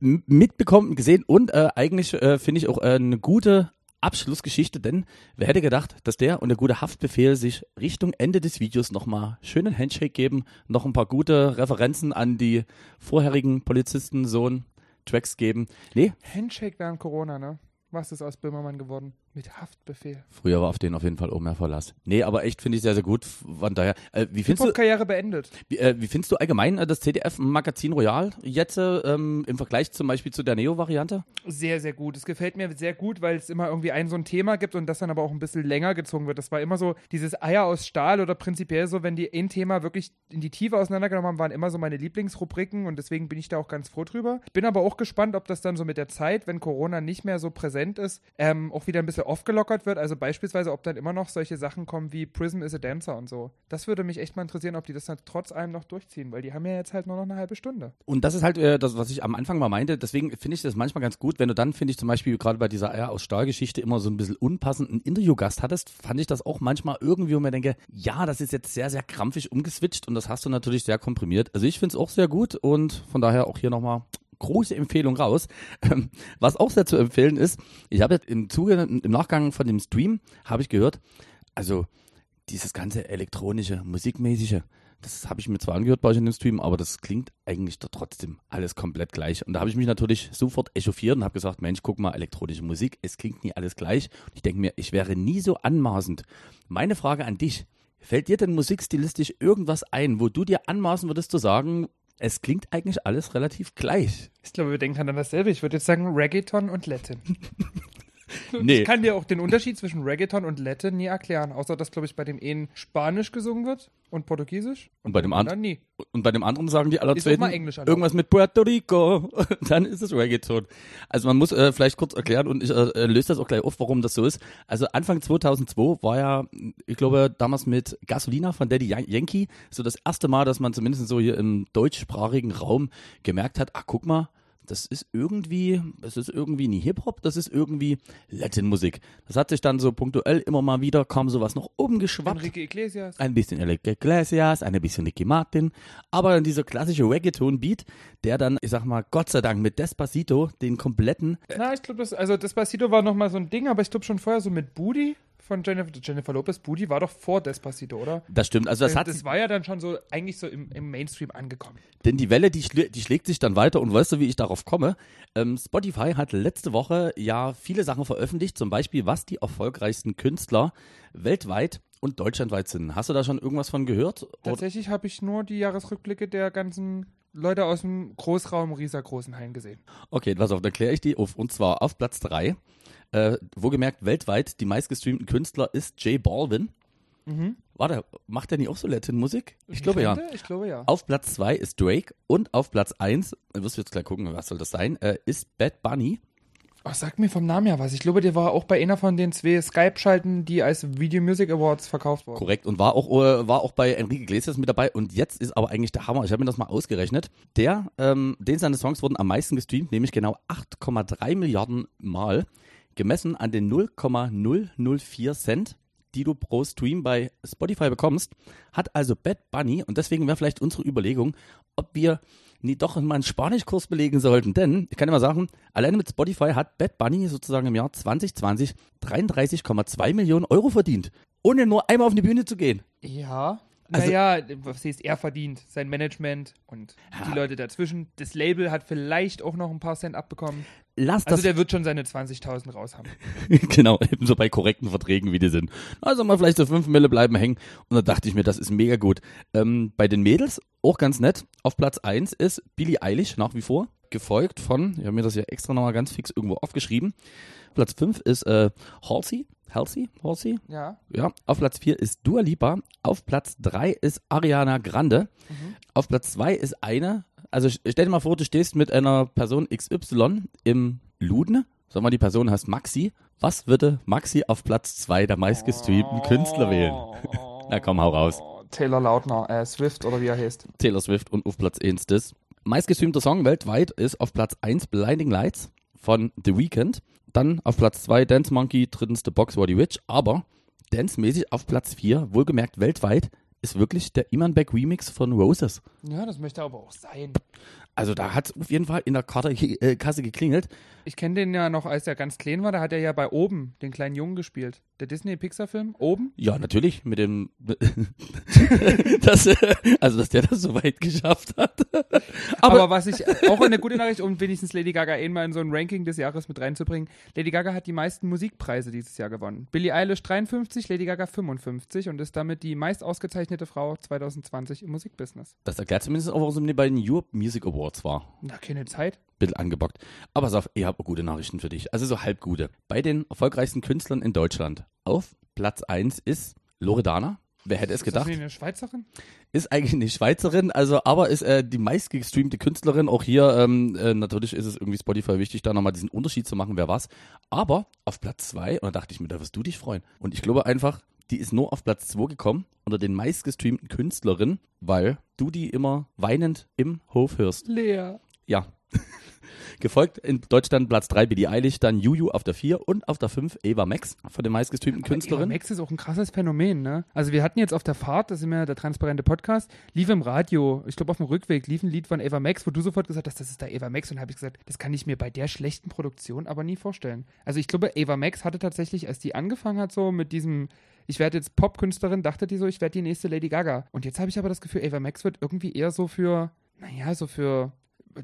m- mitbekommen, gesehen und äh, eigentlich äh, finde ich auch äh, eine gute Abschlussgeschichte, denn wer hätte gedacht, dass der und der gute Haftbefehl sich Richtung Ende des Videos nochmal schönen Handshake geben, noch ein paar gute Referenzen an die vorherigen Polizisten, Sohn, Tracks geben. Nee, Handshake während Corona, ne? Was ist aus Böhmermann geworden? Mit Haftbefehl. früher war auf den auf jeden Fall auch mehr Verlass. Nee, aber echt finde ich sehr, sehr gut. Von daher, äh, wie findest du, Hip-Hop-Karriere beendet. wie, äh, wie findest du allgemein äh, das CDF-Magazin Royal jetzt äh, ähm, im Vergleich zum Beispiel zu der Neo-Variante? Sehr, sehr gut. Es gefällt mir sehr gut, weil es immer irgendwie ein so ein Thema gibt und das dann aber auch ein bisschen länger gezogen wird. Das war immer so dieses Eier aus Stahl oder prinzipiell so, wenn die ein Thema wirklich in die Tiefe auseinandergenommen haben, waren immer so meine Lieblingsrubriken und deswegen bin ich da auch ganz froh drüber. Bin aber auch gespannt, ob das dann so mit der Zeit, wenn Corona nicht mehr so präsent ist, ähm, auch wieder ein bisschen aufgelockert wird. Also beispielsweise, ob dann immer noch solche Sachen kommen wie Prism is a Dancer und so. Das würde mich echt mal interessieren, ob die das dann trotz allem noch durchziehen, weil die haben ja jetzt halt nur noch eine halbe Stunde. Und das ist halt äh, das, was ich am Anfang mal meinte. Deswegen finde ich das manchmal ganz gut, wenn du dann, finde ich zum Beispiel gerade bei dieser Eier aus Stahl-Geschichte immer so ein bisschen unpassenden Interviewgast hattest, fand ich das auch manchmal irgendwie, wo mir denke, ja, das ist jetzt sehr, sehr krampfig umgeswitcht und das hast du natürlich sehr komprimiert. Also ich finde es auch sehr gut und von daher auch hier nochmal große Empfehlung raus. Ähm, Was auch sehr zu empfehlen ist, ich habe im Zuge, im Nachgang von dem Stream, habe ich gehört, also dieses ganze elektronische, musikmäßige, Das habe ich mir zwar angehört bei euch in dem Stream, aber das klingt eigentlich doch trotzdem alles komplett gleich. Und da habe ich mich natürlich sofort echauffiert und habe gesagt, Mensch, guck mal, elektronische Musik, es klingt nie alles gleich. Und ich denke mir, ich wäre nie so anmaßend. Meine Frage an dich, fällt dir denn musikstilistisch irgendwas ein, wo du dir anmaßen würdest zu sagen, es klingt eigentlich alles relativ gleich? Ich glaube, wir denken an dasselbe. Ich würde jetzt sagen Reggaeton und Latin. Nee. Ich kann dir auch den Unterschied zwischen Reggaeton und Latin nie erklären, außer dass, glaube ich, bei dem einen Spanisch gesungen wird und Portugiesisch. Und bei dem anderen nie. und bei dem anderen sagen die aller Ist auch zweiten mal Englisch erlaubt. irgendwas mit Puerto Rico. Dann ist es Reggaeton. Also man muss äh, vielleicht kurz erklären und ich äh, löse das auch gleich auf, warum das so ist. Also Anfang 2002 war ja, ich glaube, damals mit Gasolina von Daddy Yan- Yankee so das erste Mal, dass man zumindest so hier im deutschsprachigen Raum gemerkt hat, ach guck mal, das ist irgendwie, das ist irgendwie nie Hip-Hop, das ist irgendwie Latin-Musik. Das hat sich dann so punktuell immer mal wieder, kam sowas noch oben geschwappt. Enrique Iglesias. Ein bisschen Enrique Iglesias, ein bisschen Nicky Martin, aber dann dieser klassische Reggaeton-Beat, der dann, ich sag mal, Gott sei Dank mit Despacito den kompletten, Na, ich glaube, das, also Despacito war nochmal so ein Ding, aber ich glaube schon vorher so mit Booty von Jennifer, Jennifer Lopez. Booty war doch vor Despacito, oder? das stimmt, also das hat, das war ja dann schon so, eigentlich so im, im Mainstream angekommen. denn die Welle, die, schlä die schlägt sich dann weiter und weißt du, wie ich darauf komme? Ähm, Spotify hat letzte Woche ja viele Sachen veröffentlicht, zum Beispiel, was die erfolgreichsten Künstler weltweit und deutschlandweit sind. Hast du da schon irgendwas von gehört? Tatsächlich habe ich nur die Jahresrückblicke der ganzen Leute aus dem Großraum Rieser Großenhain gesehen. Okay, pass auf, dann kläre ich die auf. Und zwar auf Platz 3, äh, wo gemerkt, weltweit die meistgestreamten Künstler ist J Balvin. Warte, macht der nicht auch so Latin-Musik? Ich glaube ja. Ich glaube ja. Auf Platz 2 ist Drake und auf Platz 1, wirst du jetzt gleich gucken, was soll das sein, äh, ist Bad Bunny. Oh, sag mir vom Namen her was. Ich glaube, der war auch bei einer von den zwei Skype-Schalten, die als Video Music Awards verkauft wurden. Korrekt. Und war auch, äh, war auch bei Enrique Iglesias mit dabei. Und jetzt ist aber eigentlich der Hammer. Ich habe mir das mal ausgerechnet. Der, ähm, den seine Songs wurden am meisten gestreamt, nämlich genau 8,3 Milliarden Mal, gemessen an den 0,004 Cent, die du pro Stream bei Spotify bekommst, hat also Bad Bunny, und deswegen wäre vielleicht unsere Überlegung, ob wir nie doch mal einen Spanischkurs belegen sollten. Denn, ich kann immer sagen, alleine mit Spotify hat Bad Bunny sozusagen im Jahr 2020 33,2 Millionen Euro verdient. Ohne nur einmal auf die Bühne zu gehen. Ja. Also- naja, was heißt, er verdient, sein Management und Ja. die Leute dazwischen. Das Label hat vielleicht auch noch ein paar Cent abbekommen. Lass Also das der wird schon seine 20.000 raus haben. genau, ebenso bei korrekten Verträgen, wie die sind. Also mal vielleicht so fünf Mille bleiben hängen. Und da dachte ich mir, das ist mega gut. Ähm, bei den Mädels, auch ganz nett, auf Platz 1 ist Billie Eilish nach wie vor, gefolgt von, ich habe mir das ja extra nochmal ganz fix irgendwo aufgeschrieben. Platz 5 ist äh, Halsey, Halsey, Halsey, Ja. ja. Auf Platz 4 ist Dua Lipa, auf Platz 3 ist Ariana Grande, auf Platz 2 ist eine, also stell dir mal vor, du stehst mit einer Person XY im Luden, sag mal, die Person heißt Maxi. Was würde Maxi auf Platz 2 der meistgestreamten Künstler wählen? Na komm, hau raus. Oh, Taylor Lautner, äh, Swift oder wie er heißt. Taylor Swift und auf Platz 1 das. Meistgestreamter Song weltweit ist auf Platz 1 Blinding Lights von The Weeknd. Dann auf Platz 2 Dance Monkey, drittens The Box Body Witch. Aber dancemäßig auf Platz 4, wohlgemerkt weltweit, ist wirklich der Iman Beck Remix von Roses. Ja, das möchte aber auch sein. Also da hat es auf jeden Fall in der Karte, äh, Kasse geklingelt. Ich kenne den ja noch, als er ganz klein war, da hat er ja bei Oben den kleinen Jungen gespielt. Der Disney-Pixar-Film, Oben. Ja, natürlich, mit dem, das, äh, also dass der das so weit geschafft hat. Aber, Aber, was ich auch eine gute Nachricht, um wenigstens Lady Gaga einmal in so ein Ranking des Jahres mit reinzubringen. Lady Gaga hat die meisten Musikpreise dieses Jahr gewonnen. Billie Eilish 53, Lady Gaga 55 und ist damit die meist ausgezeichnete Frau 2020 im Musikbusiness. das erklärt zumindest auch, warum sie bei den Europe Music Awards war. Na, keine Zeit. bisschen angebockt. Aber Saf, ich habe gute Nachrichten für dich. Also so halb gute. Bei den erfolgreichsten Künstlern in Deutschland auf Platz 1 ist Loredana. Wer hätte es Ist das gedacht? eine Schweizerin? Ist eigentlich eine Schweizerin, also aber ist äh, die meistgestreamte Künstlerin. Auch hier, ähm, äh, natürlich ist es irgendwie Spotify wichtig, da nochmal diesen Unterschied zu machen, wer was. Aber auf Platz 2, und da dachte ich mir, da wirst du dich freuen. Und ich glaube einfach, die ist nur auf Platz 2 gekommen unter den meistgestreamten Künstlerinnen, weil du die immer weinend im Hof hörst. Lea. Ja. Gefolgt in Deutschland Platz 3 Billie Eilish, dann Juju auf der 4 und auf der 5 Eva Max von den meistgestreamten Eva Künstlerinnen. Max ist auch ein krasses Phänomen, ne? Also wir hatten jetzt auf der Fahrt, das ist immer der transparente Podcast, lief im Radio, ich glaube auf dem Rückweg, lief ein Lied von Eva Max, wo du sofort gesagt hast, das ist da Eva Max und habe ich gesagt, das kann ich mir bei der schlechten Produktion aber nie vorstellen. Also ich glaube, Eva Max hatte tatsächlich, als die angefangen hat so mit diesem ich werde jetzt Popkünstlerin, dachte die so, ich werde die nächste Lady Gaga. Und jetzt habe ich aber das Gefühl, Ava Max wird irgendwie eher so für, naja, so für,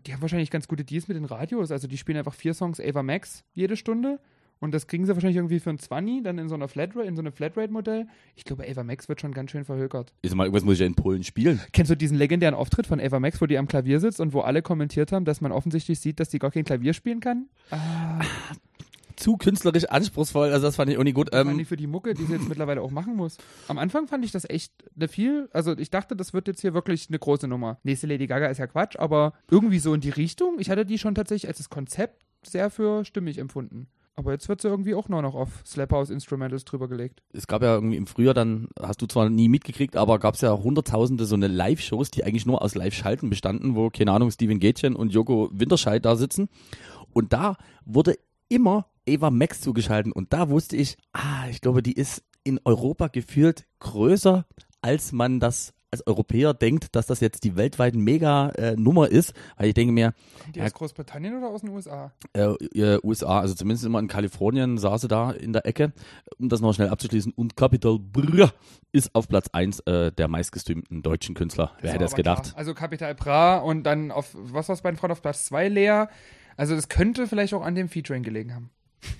die haben wahrscheinlich ganz gute Deals mit den Radios. Also die spielen einfach vier Songs Ava Max jede Stunde. Und das kriegen sie wahrscheinlich irgendwie für ein 20, dann in so einer Flatrate, in so einem Flatrate-Modell. Ich glaube, Ava Max wird schon ganz schön verhökert. Ich sag mal, irgendwas muss ich ja in Polen spielen. Kennst du diesen legendären Auftritt von Ava Max, wo die am Klavier sitzt und wo alle kommentiert haben, dass man offensichtlich sieht, dass die gar kein Klavier spielen kann? Ah, Zu künstlerisch anspruchsvoll, also das fand ich auch nicht gut. vor Ähm, für die Mucke, die sie jetzt mittlerweile auch machen muss. Am Anfang fand ich das echt eine viel, also ich dachte, das wird jetzt hier wirklich eine große Nummer. Nächste Lady Gaga ist ja Quatsch, aber irgendwie so in die Richtung. Ich hatte die schon tatsächlich als das Konzept sehr für stimmig empfunden. Aber jetzt wird sie irgendwie auch nur noch auf Slap House Instrumentals drüber gelegt. es gab ja irgendwie im Frühjahr dann, hast du zwar nie mitgekriegt, aber gab es ja hunderttausende so eine Live-Shows, die eigentlich nur aus Live-Schalten bestanden, wo, keine Ahnung, Steven Gätchen und Joko Winterscheid da sitzen. Und da wurde immer Eva Max zugeschalten. Und da wusste ich, ah, ich glaube, die ist in Europa gefühlt größer, als man das als Europäer denkt, dass das jetzt die weltweit Mega-Nummer ist. Weil ich denke mir, Kommt die Ja. aus Großbritannien oder aus den USA? äh, äh, USA, also zumindest immer in Kalifornien, saß sie da in der Ecke, um das noch schnell abzuschließen. Und Capital Bra ist auf Platz 1 äh, der meistgestreamten deutschen Künstler. Wer Ist hätte es gedacht? klar. Also Capital Bra und dann auf, was war es bei den Frauen auf Platz 2, Lea? Also das könnte vielleicht auch an dem Featuring gelegen haben.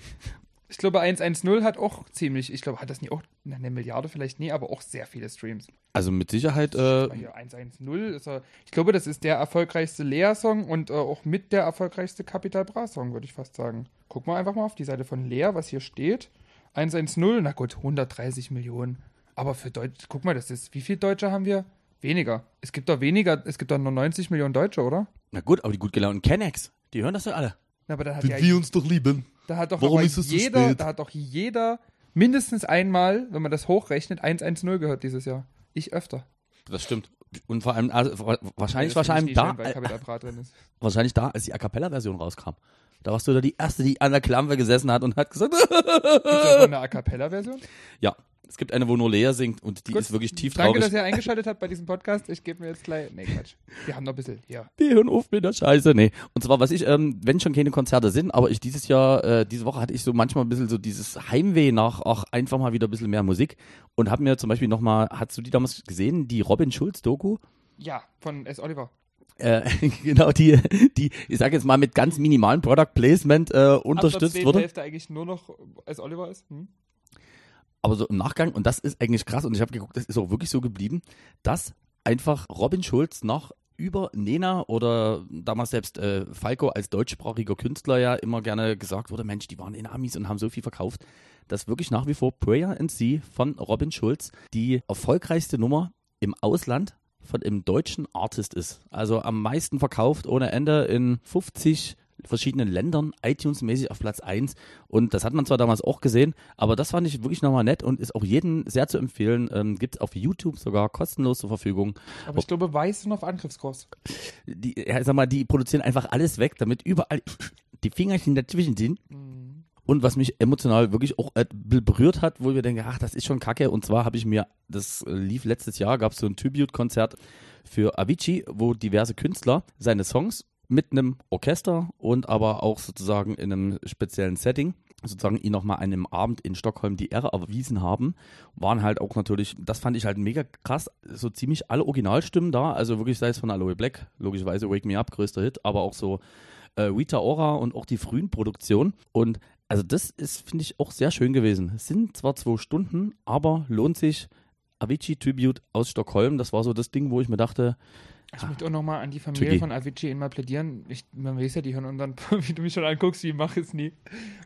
Ich glaube, 110 hat auch ziemlich, ich glaube, hat das nie auch eine Milliarde vielleicht nie, aber auch sehr viele Streams. Also mit Sicherheit, äh, Hier 110 ist er, ich glaube, das ist der erfolgreichste Lea-Song und äh, auch mit der erfolgreichste Capital Bra-Song, würde ich fast sagen. Guck mal einfach mal auf die Seite von Lea, was hier steht. 110, na gut, 130 Millionen. Aber für Deutsch, guck mal, das ist, wie viele Deutsche haben wir? Weniger. Es gibt doch weniger, es gibt doch nur 90 Millionen Deutsche, oder? na gut, aber die gut gelaunten Kennex, die hören das ja alle. Na, aber da hat Wenn ja, wir uns doch lieben. da hat doch warum ist es so jeder, spät? da hat doch jeder mindestens einmal, wenn man das hochrechnet, 110 gehört dieses Jahr. Ich öfter. Das stimmt. Und vor allem, also, wa- wahrscheinlich, wahrscheinlich da, schön, weil äh, wahrscheinlich da, als die A Cappella-Version rauskam. Da warst du da die Erste, die an der Klampe gesessen hat und hat gesagt, Ist das noch eine A Cappella-Version? ja, es gibt eine, wo nur Lea singt und die Gut. ist wirklich tief Danke, traurig. dass ihr eingeschaltet habt bei diesem Podcast. Ich gebe mir jetzt gleich. Nee, Quatsch. Wir haben noch ein bisschen. Ja. Wir hören auf mit der Scheiße. Nee. Und zwar, was ich, ähm, wenn schon keine Konzerte sind, aber ich dieses Jahr, äh, diese Woche hatte ich so manchmal ein bisschen so dieses Heimweh nach, auch einfach mal wieder ein bisschen mehr Musik und hab mir zum Beispiel nochmal, hast du die damals gesehen, die Robin Schulz-Doku? Ja, von S. Oliver. Äh, genau, die, die, ich sage jetzt mal mit ganz minimalem Product Placement äh, unterstützt wurde. Hälfte eigentlich nur noch S. Oliver ist. Hm? Aber so im Nachgang, und das ist eigentlich krass, und ich habe geguckt, das ist auch wirklich so geblieben, dass einfach Robin Schulz noch über Nena oder damals selbst äh, Falco als deutschsprachiger Künstler ja immer gerne gesagt wurde, Mensch, die waren in Amis und haben so viel verkauft, dass wirklich nach wie vor Prayer and Sea von Robin Schulz die erfolgreichste Nummer im Ausland von einem deutschen Artist ist. Also am meisten verkauft ohne Ende in 50 verschiedenen Ländern, iTunes-mäßig auf Platz 1. Und das hat man zwar damals auch gesehen, aber das fand ich wirklich nochmal nett und ist auch jedem sehr zu empfehlen. Ähm, Gibt es auf YouTube sogar kostenlos zur Verfügung. Aber ich glaube, Weiß sind auf Angriffskurs. Die, ja, sag mal, die produzieren einfach alles weg, damit überall die Fingerchen dazwischen sind. Hm. Und was mich emotional wirklich auch äh, berührt hat, wo ich mir denke, ach, das ist schon kacke. Und zwar habe ich mir, das lief letztes Jahr, gab es so ein Tribute-Konzert für Avicii, wo diverse Künstler seine Songs mit einem Orchester und aber auch sozusagen in einem speziellen Setting sozusagen ihn nochmal an einem Abend in Stockholm die Ehre erwiesen haben, waren halt auch natürlich, das fand ich halt mega krass, so ziemlich alle Originalstimmen da, also wirklich sei es von Aloe Black, logischerweise Wake Me Up, größter Hit, aber auch so äh, Rita Ora und auch die frühen Produktionen und also das ist, finde ich, auch sehr schön gewesen. Es sind zwar zwei Stunden, aber lohnt sich. Avicii Tribute aus Stockholm, das war so das Ding, wo ich mir dachte, Ich möchte auch nochmal an die Familie Tricky. von Avicii immer plädieren. Ich, man weiß ja, die hören unseren, wie du mich schon anguckst, ich mache es nie.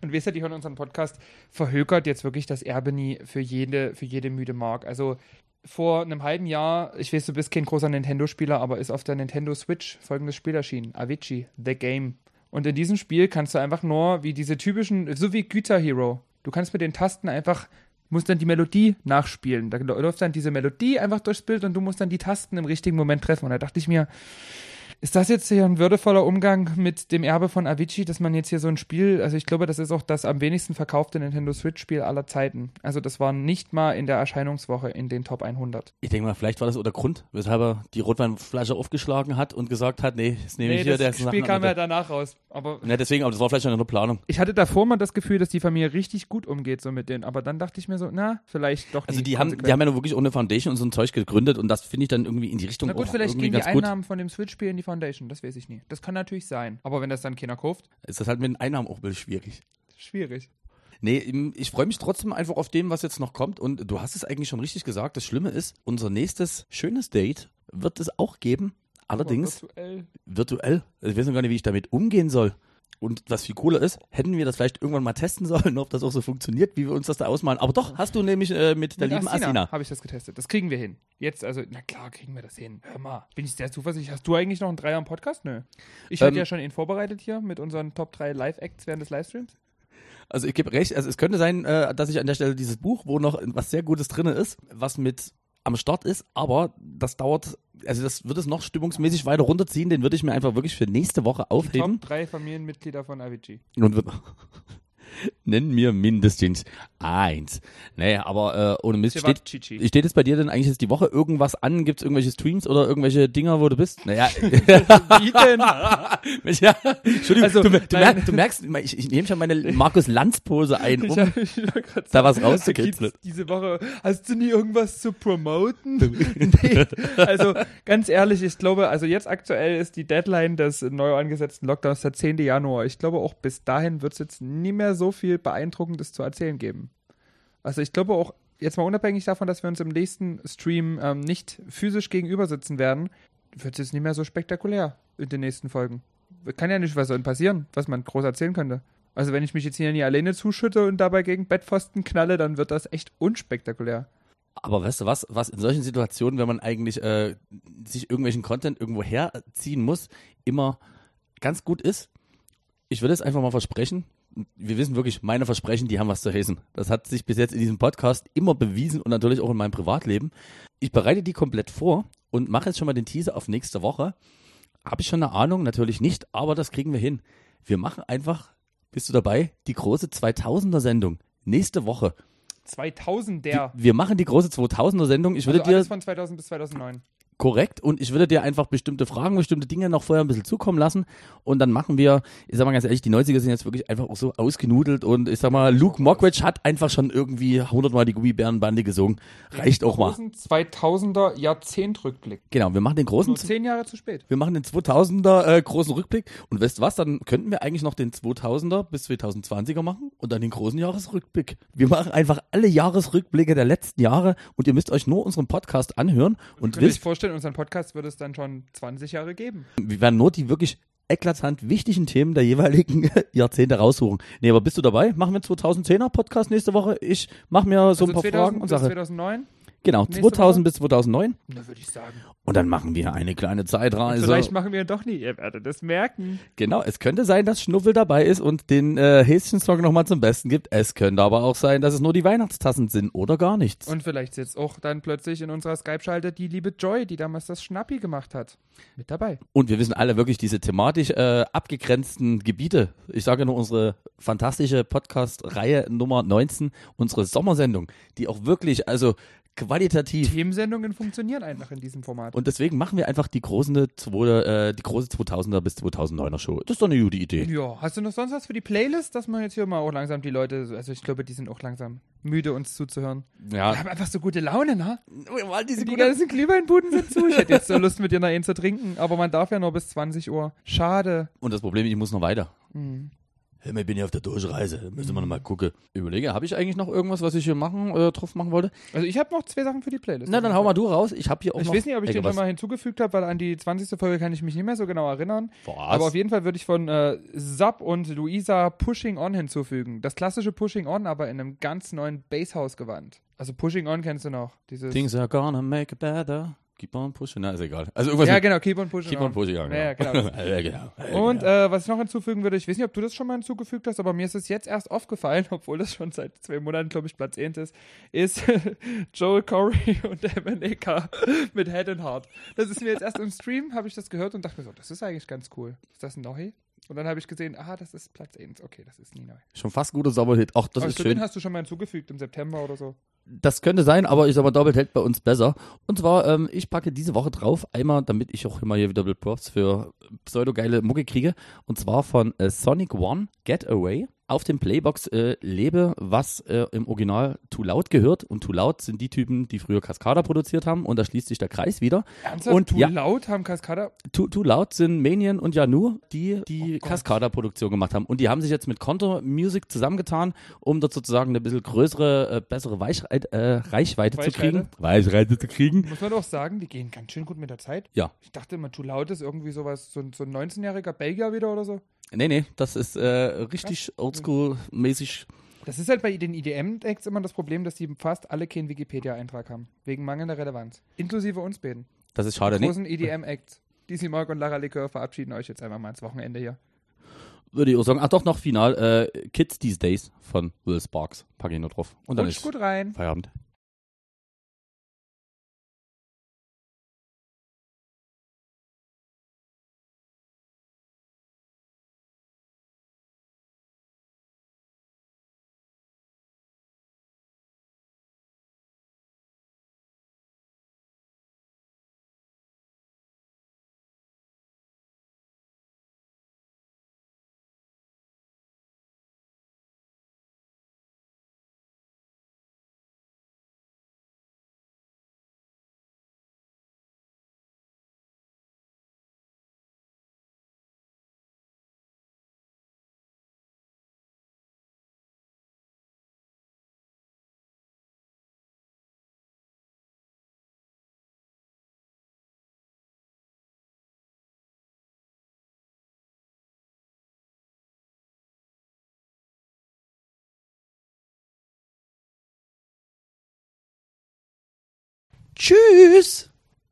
Und weiß ja, die hören unseren Podcast, verhökert jetzt wirklich das Erbe nie für jede, für jede müde Mark. Also vor einem halben Jahr, ich weiß, du bist kein großer Nintendo-Spieler, aber ist auf der Nintendo Switch folgendes Spiel erschienen. Avicii, The Game. Und in diesem Spiel kannst du einfach nur, wie diese typischen, so wie Guitar Hero, du kannst mit den Tasten einfach, musst dann die Melodie nachspielen. Da läuft dann diese Melodie einfach durchs Bild und du musst dann die Tasten im richtigen Moment treffen. Und da dachte ich mir, Ist das jetzt hier ein würdevoller Umgang mit dem Erbe von Avicii, dass man jetzt hier so ein Spiel, also ich glaube, das ist auch das am wenigsten verkaufte Nintendo Switch-Spiel aller Zeiten. Also das war nicht mal in der Erscheinungswoche in den Top 100. Ich denke mal, vielleicht war das auch der Grund, weshalb er die Rotweinflasche aufgeschlagen hat und gesagt hat, nee, das nehme ich hier. der das ist Spiel kam ja danach raus. Aber Ja, deswegen, aber das war vielleicht der Planung. ich hatte davor mal das Gefühl, dass die Familie richtig gut umgeht so mit denen. Aber dann dachte ich mir so, na, vielleicht doch Also nicht die haben, die haben ja wirklich ohne Foundation und so ein Zeug gegründet und das finde ich dann irgendwie in die Richtung Na gut, vielleicht gehen die ganz gut. Einnahmen von dem Switch-Spiel in die Foundation. Das weiß ich nie. Das kann natürlich sein. Aber wenn das dann keiner kauft, Ist das halt mit den Einnahmen auch ein bisschen schwierig. schwierig. Nee, ich freue mich trotzdem einfach auf dem, was jetzt noch kommt. Und du hast es eigentlich schon richtig gesagt. Das Schlimme ist, unser nächstes schönes Date wird es auch geben. Allerdings virtuell. virtuell. Also ich weiß noch gar nicht, wie ich damit umgehen soll. Und was viel cooler ist, hätten wir das vielleicht irgendwann mal testen sollen, ob das auch so funktioniert, wie wir uns das da ausmalen. Aber doch, hast du nämlich äh, mit der Mit lieben Asina. habe ich das getestet. Das kriegen wir hin. Jetzt, also, na klar, kriegen wir das hin. Hör mal, bin ich sehr zuversichtlich. Hast du eigentlich noch einen Dreier im Podcast? Nö. Ich hatte Ähm, ja schon ihn vorbereitet hier mit unseren Top 3 Live-Acts während des Livestreams. Also ich gebe recht, also es könnte sein, äh, dass ich an der Stelle dieses Buch, wo noch was sehr Gutes drin ist, was mit am Start ist, aber das dauert, also das wird es noch stimmungsmäßig weiter runterziehen, den würde ich mir einfach wirklich für nächste Woche aufheben Top 3 Familienmitglieder von Avicii. und wird nennen mir mindestens eins. Nee, aber äh, ohne Mist steht, steht jetzt bei dir denn eigentlich jetzt die Woche irgendwas an? Gibt es irgendwelche Streams oder irgendwelche Dinger, wo du bist? Naja, Wie denn? ja, Entschuldigung, Also, du, du, nein. mer du merkst, ich, ich nehme schon meine Markus-Lanz-Pose ein, Ich um hab- da was rauszukitzeln. Diese Woche, hast du nie irgendwas zu promoten? nee. Also ganz ehrlich, ich glaube, also jetzt aktuell ist die Deadline des neu angesetzten Lockdowns der 10. Januar. Ich glaube, auch bis dahin wird es jetzt nie mehr so viel Beeindruckendes zu erzählen geben. Also ich glaube auch, jetzt mal unabhängig davon, dass wir uns im nächsten Stream ähm, nicht physisch gegenüber sitzen werden, wird es jetzt nicht mehr so spektakulär in den nächsten Folgen. Kann ja nicht was soll passieren, was man groß erzählen könnte. Also wenn ich mich jetzt hier nie alleine zuschütte und dabei gegen Bettpfosten knalle, dann wird das echt unspektakulär. Aber weißt du was, was in solchen Situationen, wenn man eigentlich äh, sich irgendwelchen Content irgendwo herziehen muss, immer ganz gut ist? Ich will es einfach mal versprechen. Wir wissen wirklich, meine Versprechen, die haben was zu heißen. Das hat sich bis jetzt in diesem Podcast immer bewiesen und natürlich auch in meinem Privatleben. Ich bereite die komplett vor und mache jetzt schon mal den Teaser auf nächste Woche. Habe ich schon eine Ahnung? Natürlich nicht, aber das kriegen wir hin. Wir machen einfach, bist du dabei, die große 2000er-Sendung. Nächste Woche. 2000 der. Wir machen die große 2000er-Sendung. Ich würde Also dir alles von 2000 bis 2009. korrekt und ich würde dir einfach bestimmte Fragen, bestimmte Dinge noch vorher ein bisschen zukommen lassen und dann machen wir, ich sag mal ganz ehrlich, die 90er sind jetzt wirklich einfach auch so ausgenudelt und ich sag mal, Luke Mockridge hat einfach schon irgendwie 100 Mal die Gummibärenbande gesungen. Reicht auch mal. Großen 2000er Jahrzehntrückblick. Genau, wir machen den großen Nur zehn Jahre zu spät. wir machen den 2000er äh, großen Rückblick und weißt du was, dann könnten wir eigentlich noch den 2000er bis 2020er machen und dann den großen Jahresrückblick. Wir machen einfach alle Jahresrückblicke der letzten Jahre und ihr müsst euch nur unseren Podcast anhören und wisst, vorstellen, unseren Podcast wird es dann schon 20 Jahre geben. wir werden nur die wirklich eklatant wichtigen Themen der jeweiligen Jahrzehnte raussuchen. Nee, aber bist du dabei? Machen wir 2010er Podcast nächste Woche? Ich mache mir so ein paar 2000 Fragen und bis sage, 2009? Genau, nächste 2000 Woche? bis 2009 Da würde ich sagen. und dann machen wir eine kleine Zeitreise. Vielleicht machen wir doch nie, ihr werdet das merken. Genau, es könnte sein, dass Schnuffel dabei ist und den äh, Häschen-Song nochmal zum Besten gibt. Es könnte aber auch sein, dass es nur die Weihnachtstassen sind oder gar nichts. Und vielleicht sitzt auch dann plötzlich in unserer Skype-Schalte die liebe Joy, die damals das Schnappi gemacht hat. Mit dabei. Und wir wissen alle wirklich diese thematisch äh, abgegrenzten Gebiete. Ich sage nur unsere fantastische Podcast-Reihe Nummer 19, unsere Sommersendung, die auch wirklich, also qualitativ. Themensendungen funktionieren einfach in diesem Format. Und deswegen machen wir einfach die große, äh, die große 2000er bis 2009er Show. Das ist doch eine gute Idee. Ja, hast du noch sonst was für die Playlist, dass man jetzt hier mal auch langsam die Leute, also ich glaube, die sind auch langsam müde, uns zuzuhören. Wir Ja. haben einfach so gute Laune, ne? diese Die ganzen Glühweinbuden sind zu. Ich hätte jetzt so Lust, mit dir noch einen zu trinken, aber man darf ja nur bis 20 Uhr. Schade. Und das Problem, ich muss noch weiter. Hm. Hey, ich bin ja auf der Durchreise. Müssen wir noch mal gucken. Überlege, habe ich eigentlich noch irgendwas, was ich hier machen, äh, drauf machen wollte? Also ich habe noch zwei Sachen für die Playlist. Na, dann hau mal du raus. Ich habe hier auch Ich noch weiß nicht, ob ich den schon mal hinzugefügt habe, weil an die 20. Folge kann ich mich nicht mehr so genau erinnern. Was? Aber auf jeden Fall würde ich von äh, Zap und Luisa Pushing On hinzufügen. Das klassische Pushing On, aber in einem ganz neuen Basshouse-Gewand. Also Pushing On kennst du noch. Dieses Things are gonna make it better. Keep on pushing, na, ist egal. Also irgendwas Ja, genau, Keep on Pushing. Keep on pushing, ja, Ja, genau. genau. ja, genau. Und äh, was ich noch hinzufügen würde, ich weiß nicht, ob du das schon mal hinzugefügt hast, aber mir ist es jetzt erst aufgefallen, obwohl das schon seit zwei Monaten, glaube ich, Platz 1 ist, ist Joel Corey und MNEK mit Head and Heart. Das ist mir jetzt erst im Stream, habe ich das gehört und dachte mir so, das ist eigentlich ganz cool. Ist das neu? Und dann habe ich gesehen, ah, das ist Platz 1. Okay, das ist nie neu. Schon fast guter Sommerhit. Ach, das aber ist stimmt, den schön. hast du schon mal hinzugefügt im September oder so. Das könnte sein, aber ich sag mal, Doppelt hält bei uns besser. Und zwar, ähm, ich packe diese Woche drauf, einmal, damit ich auch immer hier wieder Props für pseudogeile Mucke kriege. Und zwar von äh, Sonic One Getaway. Auf dem Playbox äh, lebe, was äh, im Original Too Loud gehört. Und Too Loud sind die Typen, die früher Cascada produziert haben. Und da schließt sich der Kreis wieder. Ernsthaft? Und Too ja. laut haben Cascada. Too, Too Loud sind Manian und Janu, die die Oh. Cascada-Produktion gemacht haben. Und die haben sich jetzt mit Contour Music zusammengetan, um dort sozusagen eine bisschen größere, äh, bessere Weichheit, äh, Reichweite, zu Weichweite? kriegen. Weichweite zu kriegen. Muss man doch sagen, die gehen ganz schön gut mit der Zeit. Ja. Ich dachte immer, Too Loud ist irgendwie sowas, so, so ein 19-jähriger Belgier wieder oder so. Nee, nee, das ist äh, richtig oldschool-mäßig. Das ist halt bei den EDM-Acts immer das Problem, dass die fast alle keinen Wikipedia-Eintrag haben. Wegen mangelnder Relevanz. Inklusive uns beiden. Das ist schade. Nee, Großen EDM-Acts. DC Mark und Lara Likör verabschieden euch jetzt einfach mal ins Wochenende hier. würde ich auch sagen. Ach doch, noch final. Äh, Kids These Days von Will Sparks. Packe ich nur drauf. Und dann Rutsch ist gut rein. Feierabend. Tschüss!